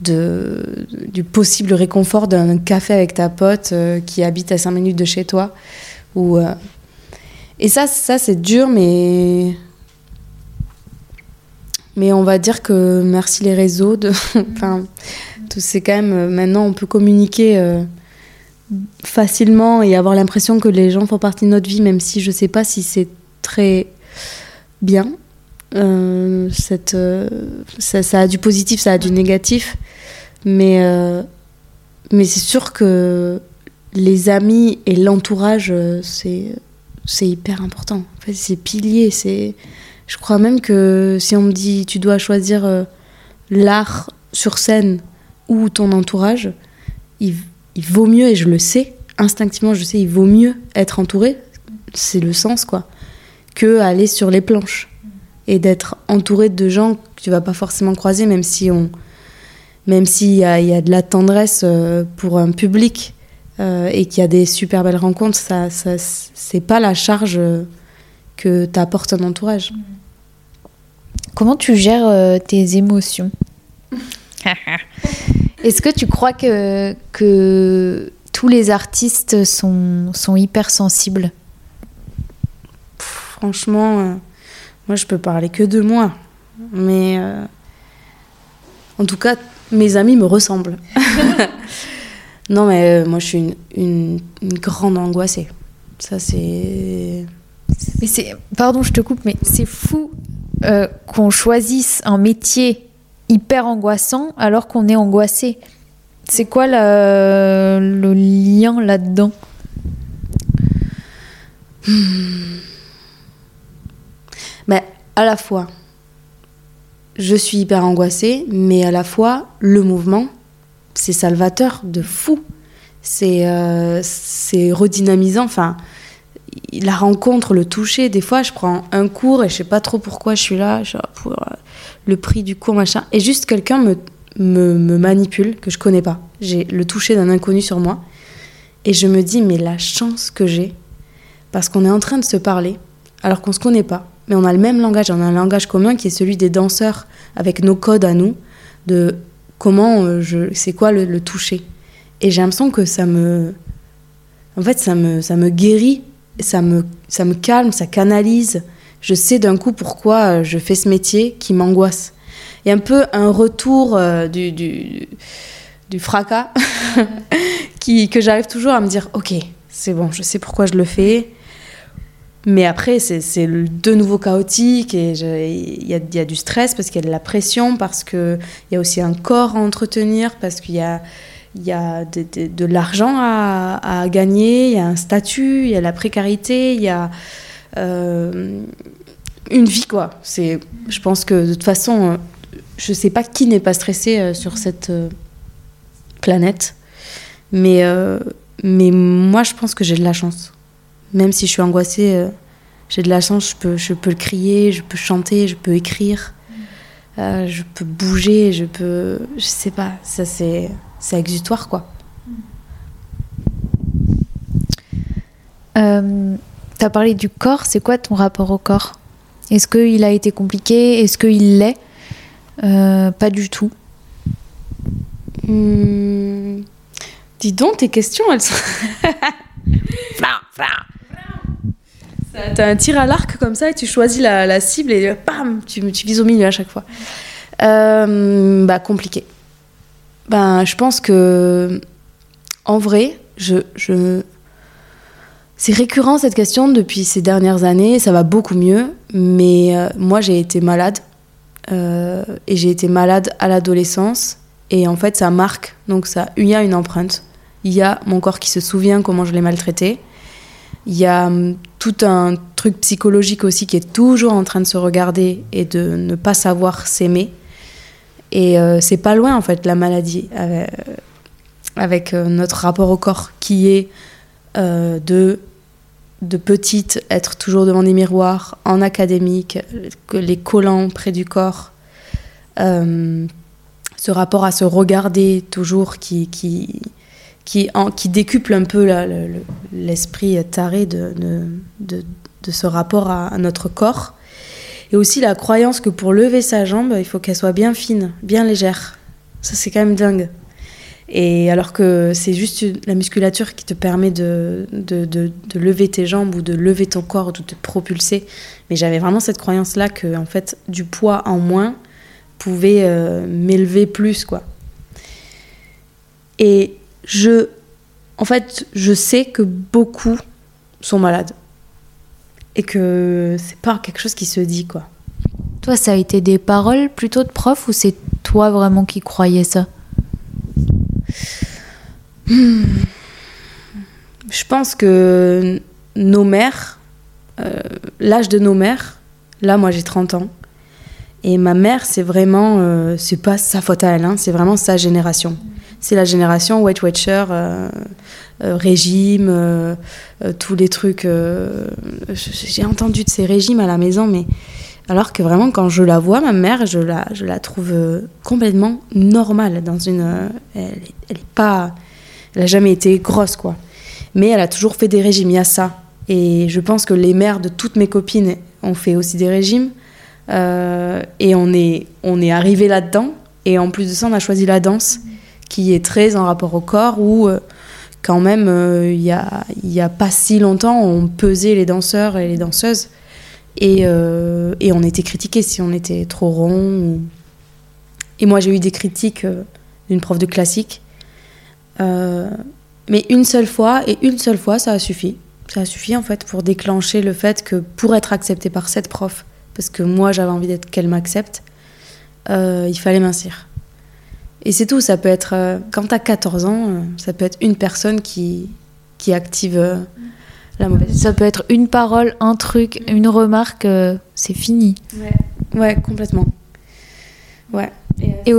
du possible réconfort d'un café avec ta pote euh, qui habite à 5 minutes de chez toi. Ou, euh, Et ça, ça c'est dur, mais... Mais on va dire que merci les réseaux. De... c'est quand même... euh, Maintenant, on peut communiquer facilement et avoir l'impression que les gens font partie de notre vie, même si je sais pas si c'est très bien. Euh, cette, euh, ça, a du positif, ça a du négatif. Mais, euh, mais c'est sûr que les amis et l'entourage, c'est, c'est hyper important. C'est pilier. C'est, je crois même que si on me dit tu dois choisir l'art sur scène ou ton entourage, il, il vaut mieux, et je le sais, instinctivement, je sais, il vaut mieux être entouré, c'est le sens, quoi, que aller sur les planches et d'être entouré de gens que tu vas pas forcément croiser, même si on, même s'il y a, y a de la tendresse euh, pour un public euh, et qu'il y a des super belles rencontres, ça, ça c'est pas la charge euh, que t'apporte un entourage. Comment tu gères euh, tes émotions? Est-ce que tu crois que, que tous les artistes sont, sont hypersensibles? Franchement, euh, moi je peux parler que de moi, mais euh, en tout cas, mes amis me ressemblent. Non, mais euh, moi, je suis une, une, une grande angoissée. Ça, c'est. Mais c'est, pardon, je te coupe, mais c'est fou euh, qu'on choisisse un métier hyper angoissant alors qu'on est angoissé. C'est quoi la- le lien là-dedans? Mais à la fois, je suis hyper angoissée, mais à la fois, le mouvement, c'est salvateur de fou. C'est euh, redynamisant. Enfin, la rencontre, le toucher, des fois, je prends un cours et je sais pas trop pourquoi je suis là, euh, le prix du cours, machin. Et juste quelqu'un me, me, me manipule, que je connais pas. J'ai le toucher d'un inconnu sur moi. Et je me dis, mais la chance que j'ai, parce qu'on est en train de se parler, alors qu'on se connaît pas, mais on a le même langage, on a un langage commun qui est celui des danseurs, avec nos codes à nous, de comment euh, je, c'est quoi le, toucher. Et j'ai l'impression que ça me, en fait, ça me, ça me guérit, ça me, ça me calme, ça canalise. Je sais d'un coup pourquoi euh, je fais ce métier qui m'angoisse. Il y a un peu un retour euh, du, du, du fracas qui, que j'arrive toujours à me dire, ok, c'est bon, je sais pourquoi je le fais. Mais après, c'est de nouveau chaotique et il y a, du stress parce qu'il y a de la pression, parce qu'il y a aussi un corps à entretenir, parce qu'il y a, y a de, l'argent à, gagner, il y a un statut, il y a la précarité, il y a euh, une vie, quoi. Je pense que de toute façon, je sais pas qui n'est pas stressé euh, sur cette euh, planète, mais, mais moi, je pense que j'ai de la chance. Même si je suis angoissée, euh, j'ai de la chance, je peux, je peux le crier, je peux chanter, je peux écrire, euh, je peux bouger, je peux. Je sais pas, ça c'est, c'est exutoire quoi. Euh, T'as parlé du corps, c'est quoi ton rapport au corps? Est-ce qu'il a été compliqué? Est-ce qu'il l'est? Euh, Pas du tout. Hmm. Dis donc, tes questions, elles sont. T'as un tir à l'arc comme ça et tu choisis la, la cible et bam, tu, tu vises au milieu à chaque fois. Euh, bah, compliqué. Ben, je pense que, en vrai, je, je... c'est récurrent cette question depuis ces dernières années. Ça va beaucoup mieux, mais euh, moi j'ai été malade euh, et j'ai été malade à l'adolescence et en fait ça marque. Donc ça, il y a une empreinte. Il y a mon corps qui se souvient comment je l'ai maltraité. Il y a hum, tout un truc psychologique aussi qui est toujours en train de se regarder et de ne pas savoir s'aimer. Et euh, c'est pas loin en fait la maladie euh, avec euh, notre rapport au corps qui est de de petite être toujours devant des miroirs en académique, que les collants près du corps, ce rapport à se regarder toujours qui qui qui, décuple un peu l'esprit taré de, ce rapport à, notre corps. Et aussi la croyance que pour lever sa jambe, il faut qu'elle soit bien fine, bien légère. Ça, c'est quand même dingue. Et alors que c'est juste la musculature qui te permet de lever tes jambes ou de lever ton corps ou de te propulser. Mais j'avais vraiment cette croyance-là que, en fait, du poids en moins pouvait euh, m'élever plus, quoi. Et je, en fait, je sais que beaucoup sont malades. Et que c'est pas quelque chose qui se dit, quoi. Toi, ça a été des paroles plutôt de prof ou c'est toi vraiment qui croyais ça? Je pense que nos mères, euh, l'âge de nos mères, là, moi j'ai 30 ans, et ma mère, c'est vraiment, euh, c'est pas sa faute à elle, hein, c'est vraiment sa génération. C'est la génération Weight Watcher, euh, euh, régime, euh, tous les trucs. j'ai entendu de ces régimes à la maison, mais alors que vraiment, quand je la vois, ma mère, je la, je la trouve complètement normale. Dans une, elle, elle est pas, elle a jamais été grosse, quoi. Mais elle a toujours fait des régimes. Il y a ça. Et je pense que les mères de toutes mes copines ont fait aussi des régimes. Et on est, on est arrivé là-dedans. Et en plus de ça, on a choisi la danse, qui est très en rapport au corps, où euh, quand même, euh, il y a, a pas si longtemps, on pesait les danseurs et les danseuses. Et, euh, on était critiqués si on était trop rond. Et moi, j'ai eu des critiques d'une prof de classique mais une seule fois, et une seule fois, ça a suffi. Ça a suffi en fait pour déclencher le fait que pour être acceptée par cette prof, parce que moi j'avais envie d'être qu'elle m'accepte, il fallait mincir. Et c'est tout, ça peut être, euh, quand t'as 14 ans, euh, ça peut être une personne qui, qui active euh, la mauvaise. Ça peut être une parole, un truc, une remarque, c'est fini. Ouais, complètement. Ouais. Et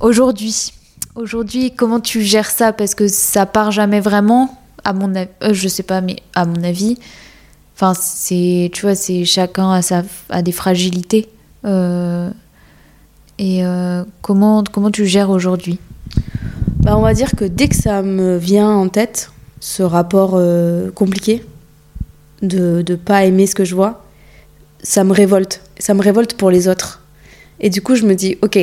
aujourd'hui, aujourd'hui, comment tu gères ça? Parce que ça part jamais vraiment, à mon avis, je sais pas, mais à mon avis, enfin, c'est, tu vois, c'est chacun a, sa, a des fragilités. Et euh, comment, comment tu gères aujourd'hui? Bah, on va dire que dès que ça me vient en tête, ce rapport euh, compliqué de ne pas aimer ce que je vois, ça me révolte. Ça me révolte pour les autres. Et du coup, je me dis, ok,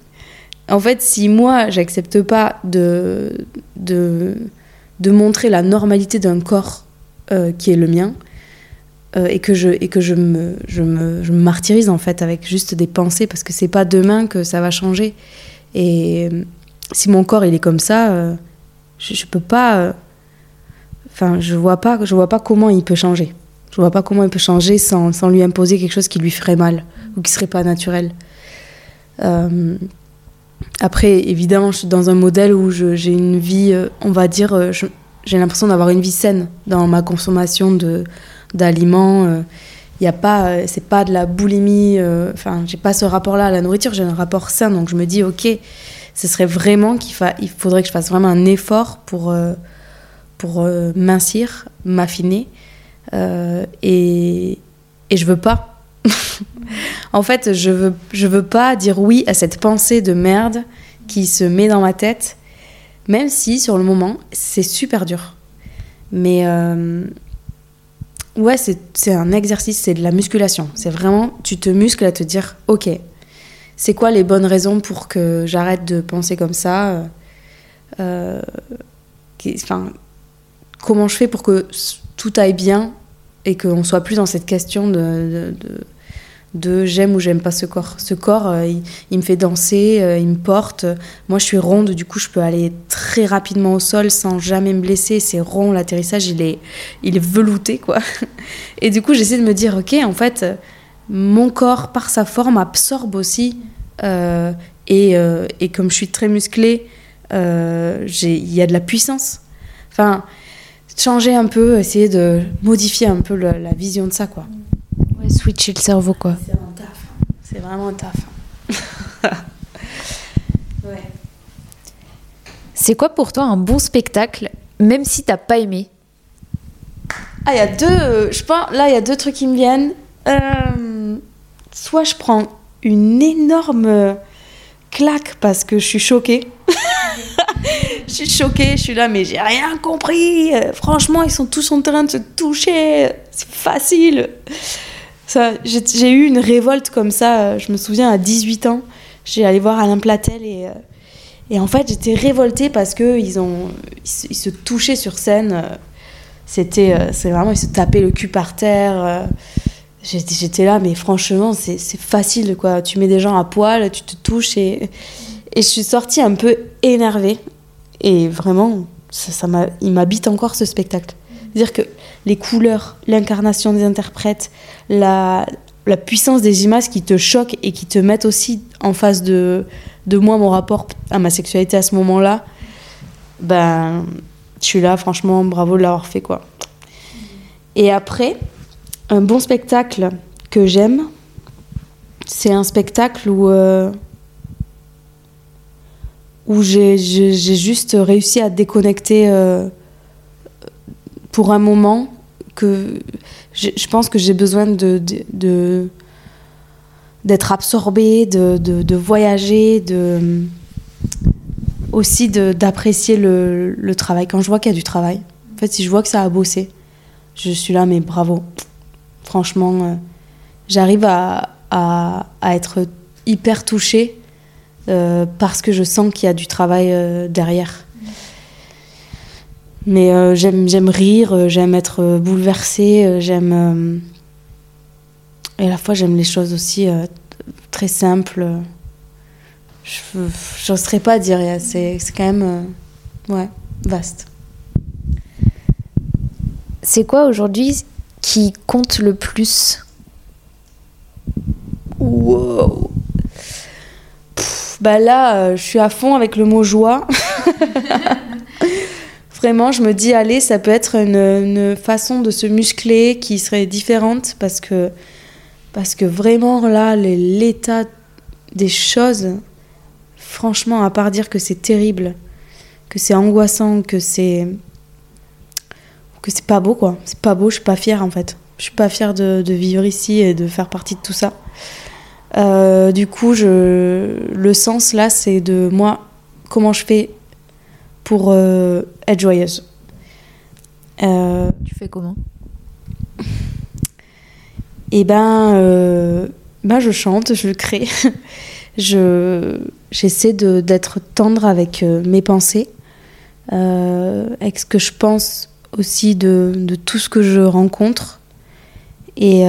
en fait, si moi, j'accepte pas de, de, de montrer la normalité d'un corps euh, qui est le mien, euh, et que, je, et que je, me, je, me, je me martyrise en fait avec juste des pensées, parce que c'est pas demain que ça va changer. Et euh, si mon corps il est comme ça, euh, je, je peux pas. Enfin, je vois pas, je vois pas comment il peut changer. Je vois pas comment il peut changer sans, sans lui imposer quelque chose qui lui ferait mal ou qui serait pas naturel. Après, évidemment, je suis dans un modèle où j'ai une vie, on va dire, j'ai l'impression d'avoir une vie saine dans ma consommation de d'aliments. euh, y a pas, euh, c'est pas de la boulimie. euh, Enfin, j'ai pas ce rapport-là à la nourriture. J'ai un rapport sain, donc je me dis, ok, ce serait vraiment qu'il fa- il faudrait que je fasse vraiment un effort pour euh, pour mincir, m'affiner, et et je veux pas. en fait, je veux je veux pas dire oui à cette pensée de merde qui se met dans ma tête, même si sur le moment c'est super dur. Mais ouais, c'est un exercice, c'est de la musculation. C'est vraiment, tu te muscles à te dire, ok, c'est quoi les bonnes raisons pour que j'arrête de penser comme ça euh, comment je fais pour que tout aille bien et qu'on soit plus dans cette question de- de j'aime ou j'aime pas ce corps. Ce corps, euh, il, me fait danser, euh, il me porte. Moi, je suis ronde, du coup, je peux aller très rapidement au sol sans jamais me blesser. C'est rond, l'atterrissage, il est, il est velouté, quoi. Et du coup, j'essaie de me dire, ok, en fait, mon corps, par sa forme, absorbe aussi. euh, et, comme je suis très musclée, il y a de la puissance. Enfin, changer un peu, essayer de modifier un peu la vision de ça, quoi. Ouais, switcher le cerveau, quoi. C'est un taf. C'est vraiment un taf. ouais. C'est quoi pour toi un bon spectacle, même si t'as pas aimé? Ah, il y a deux. euh, je pense, là, il y a deux trucs qui me viennent. Euh, soit je prends une énorme euh, claque parce que je suis choquée. je suis choquée, je suis là, mais j'ai rien compris. Franchement, ils sont tous en train de se toucher. C'est facile. J'ai eu une révolte comme ça, euh, je me souviens, à 18 ans. J'ai allé voir Alain Platel et, euh, et en fait, j'étais révoltée parce qu'ils ont, ils se, touchaient sur scène. c'était euh, c'est vraiment, ils se tapaient le cul par terre. J'étais là, mais franchement, c'est facile, quoi. Tu mets des gens à poil, tu te touches et, et je suis sortie un peu énervée. Et vraiment, ça, ça il m'habite encore ce spectacle. C'est-à-dire que les couleurs, l'incarnation des interprètes, la, la puissance des images qui te choquent et qui te mettent aussi en face de, de moi, mon rapport à ma sexualité à ce moment-là, ben, je suis là, franchement, bravo de l'avoir fait, quoi. Et après, un bon spectacle que j'aime, c'est un spectacle où, euh, où j'ai juste réussi à déconnecter euh, pour un moment que je, pense que j'ai besoin de, d'être absorbée, de, de, de voyager, de aussi d'apprécier le, le travail. Quand je vois qu'il y a du travail, en fait, si je vois que ça a bossé, je suis là, mais bravo. Franchement, euh, j'arrive à, à, à être hyper touchée euh, parce que je sens qu'il y a du travail euh, derrière. Mais euh, j'aime, j'aime rire, euh, j'aime être euh, bouleversée, j'aime. euh, et à la fois, j'aime les choses aussi euh, très simples. Je n'oserais pas dire, c'est, c'est quand même. euh, ouais, vaste. C'est quoi aujourd'hui qui compte le plus? Wow. Pff, bah là, je suis à fond avec le mot joie. Vraiment, je me dis, allez, ça peut être une, façon de se muscler qui serait différente parce que, parce que vraiment, là, l'état des choses, franchement, à part dire que c'est terrible, que c'est angoissant, que c'est. que c'est pas beau, quoi. C'est pas beau, je suis pas fière, en fait. Je suis pas fière de, de vivre ici et de faire partie de tout ça. Euh, du coup, je, le sens là, c'est de moi, comment je fais pour euh, être joyeuse. Euh, Tu fais comment? Et ben, euh, ben, je chante, je crée. je, j'essaie de, d'être tendre avec mes pensées, avec ce que je pense aussi de, de tout ce que je rencontre. Et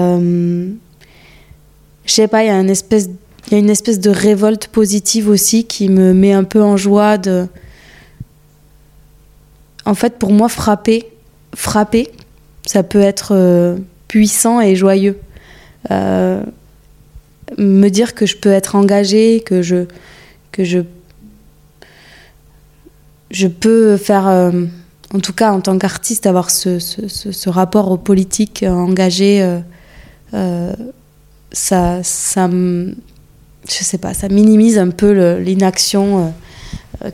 je sais pas, il y a une espèce, il y a une espèce de révolte positive aussi qui me met un peu en joie de. En fait, pour moi, frapper, frapper, ça peut être euh, puissant et joyeux. Euh, me dire que je peux être engagée, que je, que je, peux faire, euh, en tout cas en tant qu'artiste, avoir ce, rapport aux politiques engagé, euh, ça, ça, je sais pas, ça minimise un peu l'inaction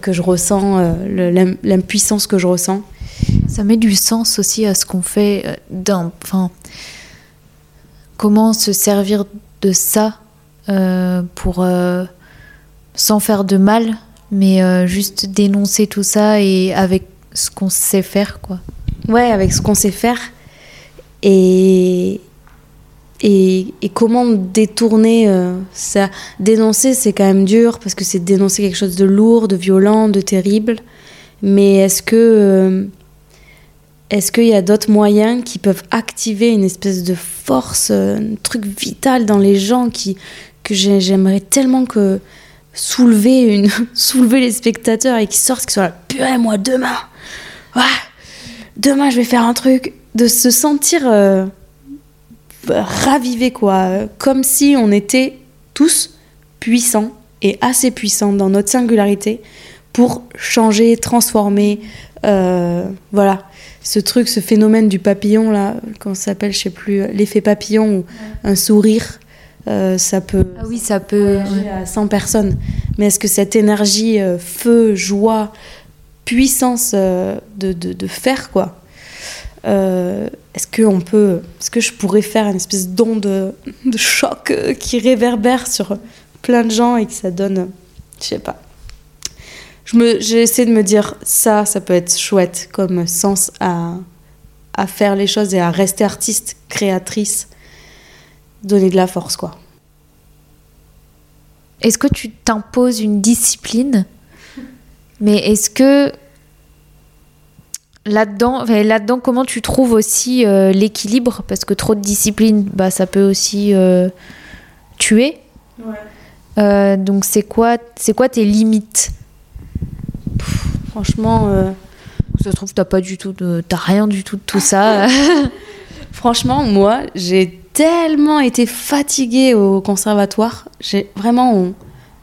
que je ressens, euh, l'impuissance que je ressens. Ça met du sens aussi à ce qu'on fait euh. Enfin, comment se servir de ça euh, pour. euh, sans faire de mal, mais euh, juste dénoncer tout ça et avec ce qu'on sait faire, quoi. Ouais, avec ce qu'on sait faire. Et, et, comment détourner euh, ça? Dénoncer, c'est quand même dur parce que c'est dénoncer quelque chose de lourd, de violent, de terrible. Mais est-ce que. euh, est-ce qu'il y a d'autres moyens qui peuvent activer une espèce de force, euh, un truc vital dans les gens qui, que j'ai- j'aimerais tellement que soulever, une, soulever les spectateurs et qui sortent, qui soient là, purée, moi demain, demain je vais faire un truc, de se sentir ravivé quoi, euh, comme si on était tous puissants et assez puissants dans notre singularité pour changer, transformer, euh, voilà, ce truc, ce phénomène du papillon là, comment ça s'appelle, je sais plus, l'effet papillon ou un sourire, euh, ça peut Ah oui, ça peut. à 100 personnes. Mais est-ce que cette énergie, euh, feu, joie, puissance euh, de, de, de faire, quoi, euh, est-ce que on peut, est-ce que je pourrais faire une espèce d'onde de, choc euh, qui réverbère sur plein de gens et que ça donne, je sais pas. Je me, j'essaie de me dire ça, ça peut être chouette comme sens à, à faire les choses et à rester artiste, créatrice, donner de la force, quoi. Est-ce que tu t'imposes une discipline? Mais est-ce que là-dedans, là-dedans, comment tu trouves aussi euh, l'équilibre? Parce que trop de discipline, bah, ça peut aussi euh, tuer. Euh, donc c'est quoi, c'est quoi tes limites? Franchement, euh, Ça se trouve, t'as pas du tout, de, t'as rien du tout de tout ça. Franchement, moi, j'ai tellement été fatiguée au conservatoire. J'ai vraiment, on-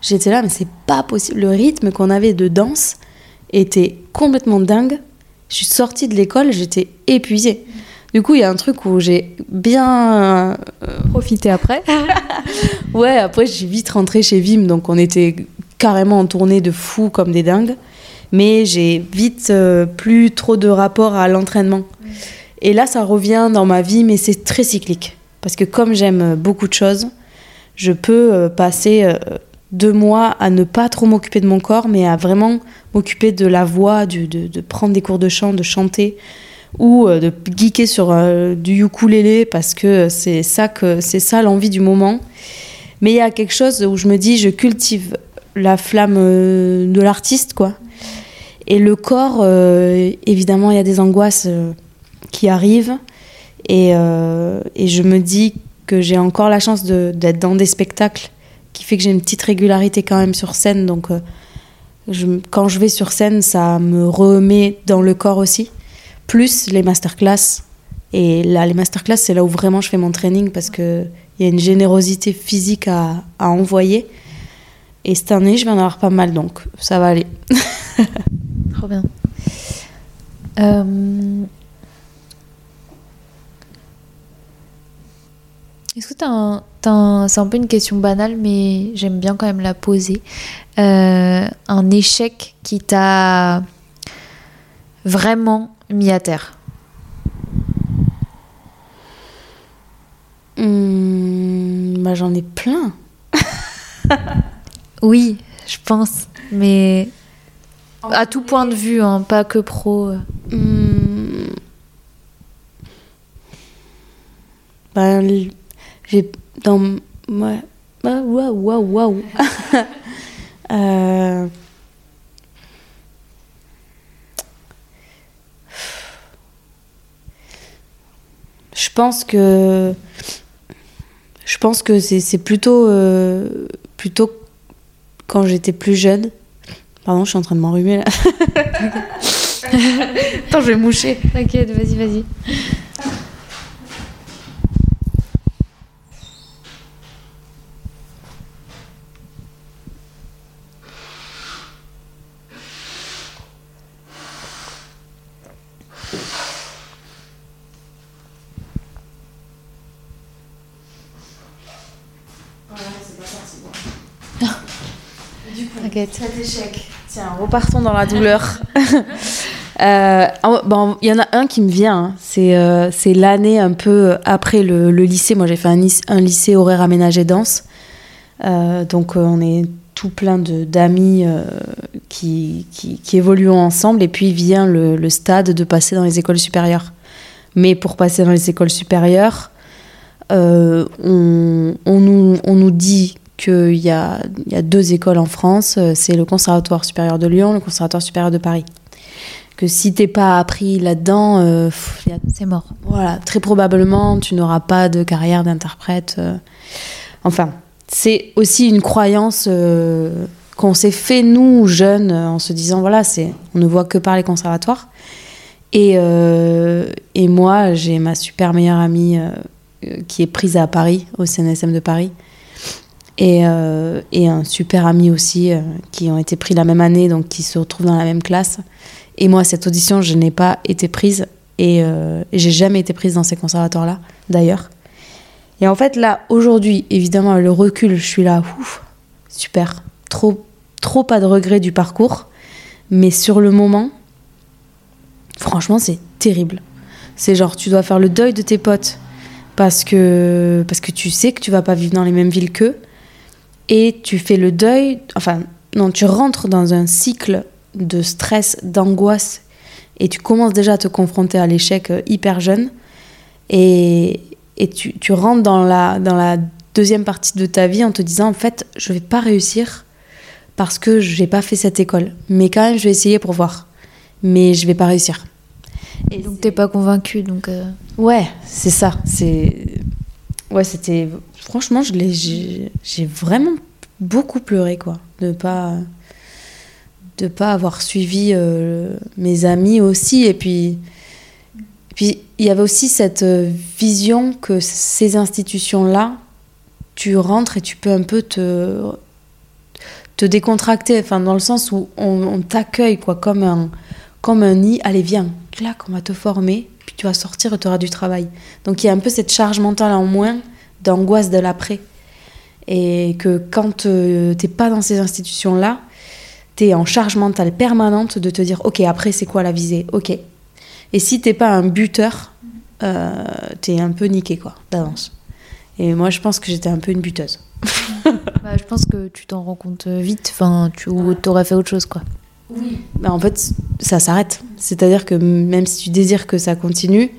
j'étais là, mais c'est pas possible. Le rythme qu'on avait de danse était complètement dingue. Je suis sortie de l'école, j'étais épuisée. Du coup, il y a un truc où j'ai bien. euh, Profiter après. Ouais, après, j'ai vite rentré chez Vim, donc on était carrément en tournée de fous comme des dingues. Mais j'ai vite euh, plus trop de rapport à l'entraînement. Et là, ça revient dans ma vie, mais c'est très cyclique. Parce que comme j'aime beaucoup de choses, je peux euh, passer deux mois à ne pas trop m'occuper de mon corps, mais à vraiment m'occuper de la voix, de, de prendre des cours de chant, de chanter, ou euh, de geeker sur euh, du ukulélé, parce que c'est ça, que, c'est ça l'envie du moment. Mais il y a quelque chose où je me dis, je cultive la flamme euh, de l'artiste, quoi. Et le corps, évidemment, il y a des angoisses qui arrivent. Et, et je me dis que j'ai encore la chance de- d'être dans des spectacles qui fait que j'ai une petite régularité quand même sur scène. Donc, euh, quand je vais sur scène, ça me remet dans le corps aussi. Plus les masterclass. Et là, les masterclass, c'est là où vraiment je fais mon training parce qu'il y a une générosité physique à, envoyer. Et cette année, je vais en avoir pas mal, donc ça va aller. Trop bien. Euh, Est-ce que t'as un, t'as un- c'est un peu une question banale, mais j'aime bien quand même la poser. Euh, un échec qui t'a vraiment mis à terre. Hum, bah, J'en ai plein. Oui, je pense, mais à tout point de vue, hein, pas que pro. Ben, l- j'ai dans ouais. Bah, waouh waouh waouh. Euh, je pense que je pense que c'est c'est plutôt euh, plutôt quand j'étais plus jeune. Pardon je suis en train de m'enrhumer là. Attends je vais moucher. T'inquiète, vas-y, vas-y. T'inquiète. Cet échec. Tiens, repartons dans la douleur. Euh, oh, bon, il y en a un qui me vient. hein. C'est euh, c'est l'année un peu après le, lycée. Moi, j'ai fait un, lyc- un lycée horaire aménagé danse. Euh, donc, euh, on est tout plein d'amis euh, qui, qui, évoluons ensemble. Et puis vient le, le stade de passer dans les écoles supérieures. Mais pour passer dans les écoles supérieures, euh, on, on nous, on nous dit qu'il y a, il y a deux écoles en France, euh, c'est le Conservatoire supérieur de Lyon, le Conservatoire supérieur de Paris. Que si t'es pas appris là-dedans, euh, C'est mort. voilà, très probablement tu n'auras pas de carrière d'interprète. euh. Enfin, c'est aussi une croyance euh, qu'on s'est fait nous jeunes en se disant voilà, c'est on ne voit que par les conservatoires. Et, et moi, j'ai ma super meilleure amie qui est prise à Paris, au CNSM de Paris. Et, euh, et un super ami aussi, euh, qui ont été pris la même année, donc qui se retrouvent dans la même classe. Et moi, cette audition, je n'ai pas été prise. Et, euh, j'ai jamais été prise dans ces conservatoires-là, d'ailleurs. Et en fait, là, aujourd'hui, évidemment, le recul, je suis là, ouf, super. Trop, trop pas de regret du parcours. Mais sur le moment, franchement, c'est terrible. C'est genre, tu dois faire le deuil de tes potes parce que, parce que tu sais que tu vas pas vivre dans les mêmes villes qu'eux. Et tu fais le deuil, enfin, non, tu rentres dans un cycle de stress, d'angoisse, et tu commences déjà à te confronter à l'échec euh, hyper jeune. Et, et tu, tu rentres dans la, dans la deuxième partie de ta vie en te disant, en fait, je vais pas réussir parce que je n'ai pas fait cette école. Mais quand même, je vais essayer pour voir. Mais je vais pas réussir. Et donc t'es pas convaincu, donc. euh, Ouais, c'est ça. C'est ouais, c'était franchement, je l'ai, j'ai, vraiment beaucoup pleuré quoi, de pas de pas avoir suivi euh, mes amis aussi, et puis puis il y avait aussi cette euh, vision que ces institutions là, tu rentres et tu peux un peu te te décontracter, enfin dans le sens où on, on t'accueille quoi, comme un comme un nid. Allez viens, là qu'on va te former, puis tu vas sortir et tu auras du travail. Donc il y a un peu cette charge mentale en moins d'angoisse de l'après. Et que quand tu t'es pas dans ces institutions-là, tu es en charge mentale permanente de te dire ok, après c'est quoi la visée? Ok. Et si t'es pas un buteur, euh, t'es un peu niqué quoi, d'avance. Et moi je pense que j'étais un peu une buteuse. bah, je pense que tu t'en rends compte vite, enfin, tu ou t'aurais fait autre chose, quoi. Bah, en fait, ça s'arrête. C'est-à-dire que même si tu désires que ça continue,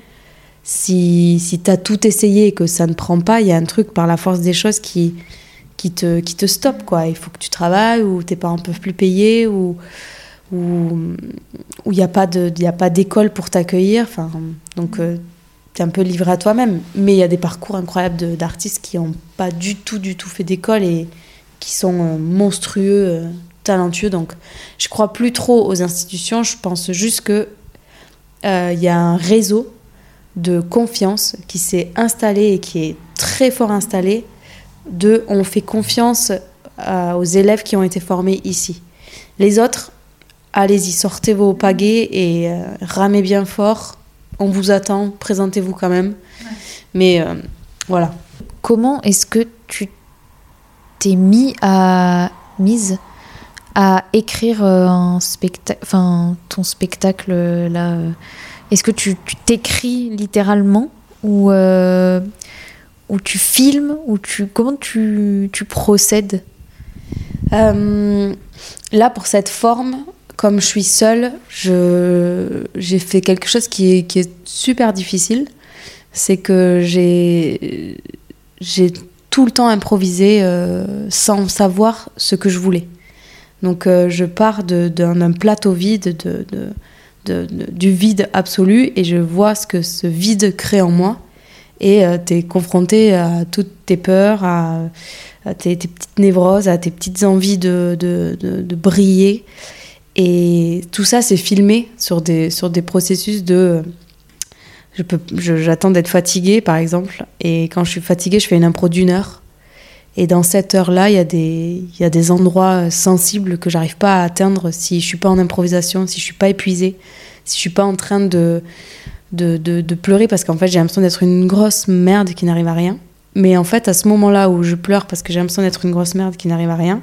si, si tu as tout essayé et que ça ne prend pas, il y a un truc par la force des choses qui, qui, te, qui te stoppe. Il faut que tu travailles ou tes parents ne peuvent plus payer ou il n'y a pas d'école pour t'accueillir. Enfin, donc, tu es un peu livré à toi-même. Mais il y a des parcours incroyables d'artistes qui n'ont pas du tout, du tout fait d'école et qui sont euh, monstrueux, euh, talentueux. Donc, je crois plus trop aux institutions. Je pense juste que euh, il y a un réseau de confiance qui s'est installé et qui est très fort installé. De, on fait confiance euh, aux élèves qui ont été formés ici. Les autres, allez-y, sortez vos pagaies et euh, ramez bien fort. On vous attend, présentez-vous quand même. Mais euh, voilà. Comment est-ce que tu t'es mis à mise à écrire un spectacle, enfin ton spectacle là euh, Est-ce que tu t'écris littéralement ou euh, ou tu filmes ou tu comment tu, tu procèdes? Euh, là, pour cette forme, comme je suis seule, j'ai fait quelque chose qui est, qui est super difficile. C'est que j'ai, tout le temps improvisé euh, sans savoir ce que je voulais. Donc, je pars d'un, plateau vide, de, de- du vide absolu, et je vois ce que ce vide crée en moi. Et tu es confronté à toutes tes peurs, à, tes, tes petites névroses, à tes petites envies de, de, briller. Et tout ça, c'est filmé sur des, sur des processus de... je peux- je- J'attends d'être fatiguée, par exemple. Et quand je suis fatiguée, je fais une impro d'une heure. Et dans cette heure-là, il y, a des- y a des endroits sensibles que j'arrive pas à atteindre si je suis pas en improvisation, si je suis pas épuisée, si je suis pas en train de, de, de- pleurer parce qu'en fait, j'ai l'impression d'être une grosse merde qui n'arrive à rien. Mais en fait, à ce moment-là où je pleure parce que j'ai l'impression d'être une grosse merde qui n'arrive à rien,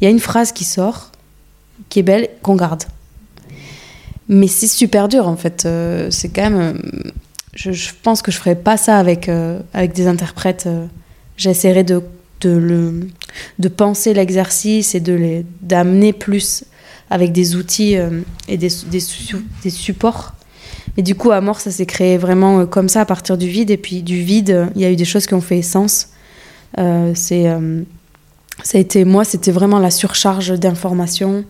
il y a une phrase qui sort, qui est belle, qu'on garde. Mais c'est super dur en fait. Euh, c'est quand même. euh, je, pense que je ferais pas ça avec, euh, avec des interprètes. euh. J'essaierai de, de, le, de penser l'exercice et de d'amener plus avec des outils euh, et des, des, su- des supports. Et du coup, à mort, ça s'est créé vraiment euh, comme ça à partir du vide. Et puis du vide, il y a eu des choses qui ont fait sens. Euh, c'est, ça a été, moi, c'était vraiment la surcharge d'informations.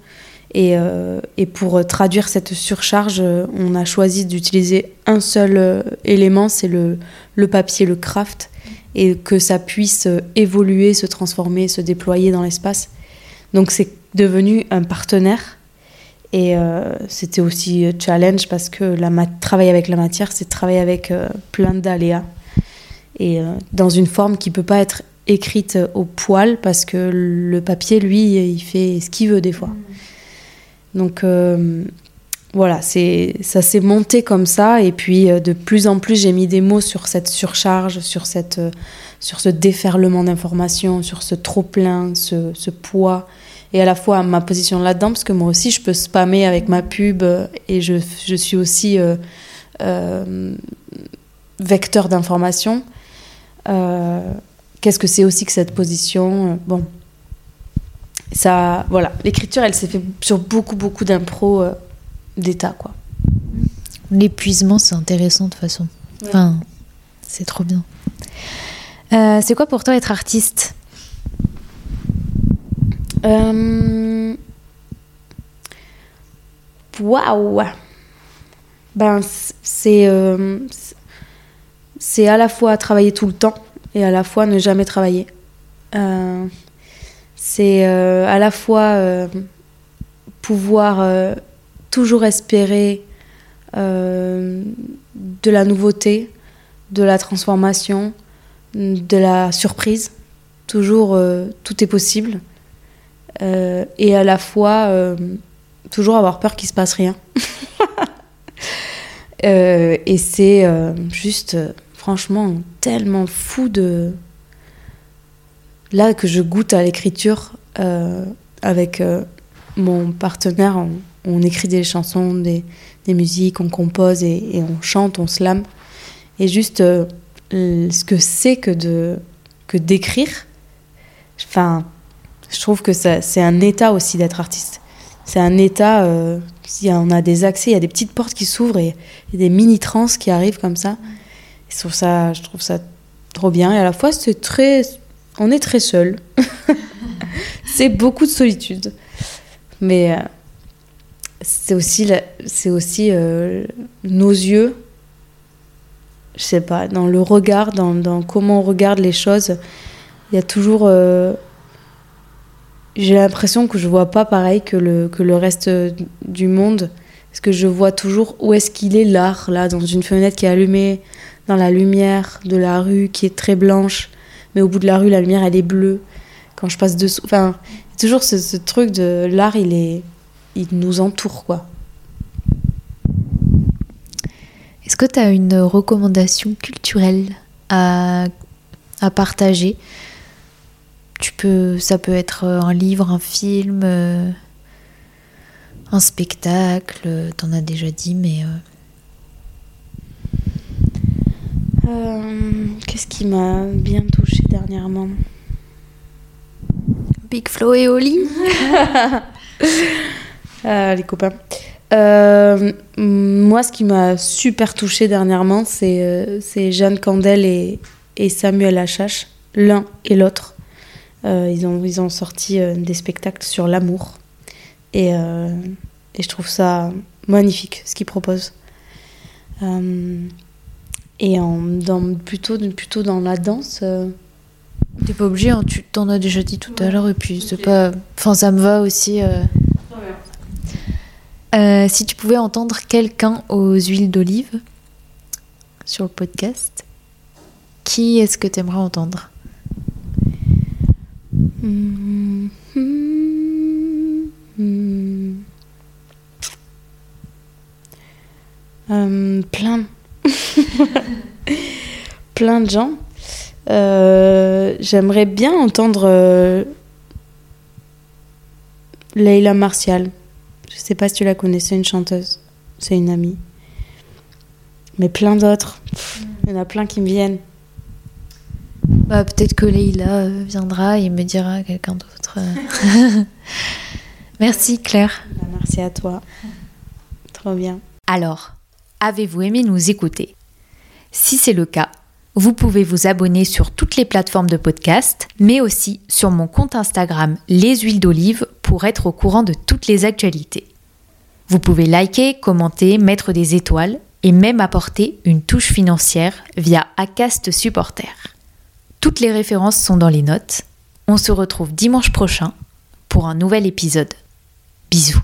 Et, euh, et pour euh, traduire cette surcharge, euh, on a choisi d'utiliser un seul élément, c'est le, papier, le craft, et que ça puisse évoluer, se transformer, se déployer dans l'espace. Donc c'est devenu un partenaire. Et c'était aussi challenge parce que travailler avec la matière, c'est travailler avec euh, plein d'aléas. Et dans une forme qui peut pas être écrite au poil parce que le papier, lui, il fait ce qu'il veut des fois. Donc euh, voilà, ça s'est monté comme ça et puis euh, de plus en plus j'ai mis des mots sur cette surcharge, sur cette euh, sur ce déferlement d'informations, sur ce trop plein, ce, poids et à la fois ma position là-dedans parce que moi aussi je peux spammer avec ma pub et je, je suis aussi vecteur d'information. Euh, Qu'est-ce que c'est aussi que cette position? Bon, ça, voilà, l'écriture, elle s'est faite sur beaucoup, beaucoup d'impro euh, d'état, quoi. L'épuisement, c'est intéressant de toute façon. Enfin, c'est trop bien. Euh, c'est quoi pour toi être artiste? Euh, Waouh Ben, c'est euh, c'est à la fois travailler tout le temps et à la fois ne jamais travailler. Euh, c'est euh, à la fois euh, pouvoir euh, toujours espérer de la nouveauté, de la transformation, de la surprise. Toujours, tout est possible. Et à la fois, toujours avoir peur qu'il se passe rien. Et c'est juste, franchement, tellement fou de. Là que je goûte à l'écriture euh, avec euh, mon partenaire, on, écrit des chansons, des, des musiques, on compose et, on chante, on slame. Et juste euh, ce que c'est que de que d'écrire, enfin, je trouve que c'est un état aussi d'être artiste. C'est un état, a- on a des accès, il y a des petites portes qui s'ouvrent et, et des mini trans qui arrivent comme ça. Je trouve ça, je trouve ça trop bien et à la fois c'est très, on est très seul. c'est beaucoup de solitude, mais euh, c'est aussi, c'est aussi euh, nos yeux. Je sais pas, dans le regard, dans, dans comment on regarde les choses, il y a toujours euh, j'ai l'impression que je vois pas pareil que le, que le reste du monde. Parce que je vois toujours où est-ce qu'il est l'art, là, dans une fenêtre qui est allumée, dans la lumière de la rue qui est très blanche, mais au bout de la rue, la lumière, elle est bleue. Quand je passe dessous. Enfin, toujours ce, truc de l'art, il est. Il nous entoure, quoi. Est-ce que tu as une recommandation culturelle à, partager? Tu peux, Ça peut être un livre, un film, euh, un spectacle, t'en as déjà dit, mais... euh, Euh, Qu'est-ce qui m'a bien touchée dernièrement Big Flo et Oli Ah, les copains. Euh, moi, ce qui m'a super touchée dernièrement, c'est euh, Jeanne Candel et, et Samuel Achache, l'un et l'autre. Euh, ils, ont, ils ont sorti euh, des spectacles sur l'amour. Et, euh, et je trouve ça magnifique, ce qu'ils proposent. Et en, dans, plutôt, plutôt dans la danse. euh, T'es pas obligé, hein, tu t'en as déjà dit tout à l'heure, et puis c'est pas. Enfin, ça me va aussi. euh. Euh, si tu pouvais entendre quelqu'un aux huiles d'olive sur le podcast, qui est-ce que tu aimerais entendre? Hmm, hmm, hmm. Euh, plein. plein de gens. Euh, J'aimerais bien entendre euh, Leila Martial. Je sais pas si tu la connais, c'est une chanteuse. C'est une amie. Mais plein d'autres. Il y en a plein qui me viennent. Bah, Peut-être que Leïla euh, viendra et me dira quelqu'un d'autre. euh. Merci Claire. Merci à toi. Trop bien. Alors, avez-vous aimé nous écouter? Si c'est le cas, vous pouvez vous abonner sur toutes les plateformes de podcast, mais aussi sur mon compte Instagram Les Huiles d'Olive pour être au courant de toutes les actualités. Vous pouvez liker, commenter, mettre des étoiles et même apporter une touche financière via Acast Supporter. Toutes les références sont dans les notes. On se retrouve dimanche prochain pour un nouvel épisode. Bisous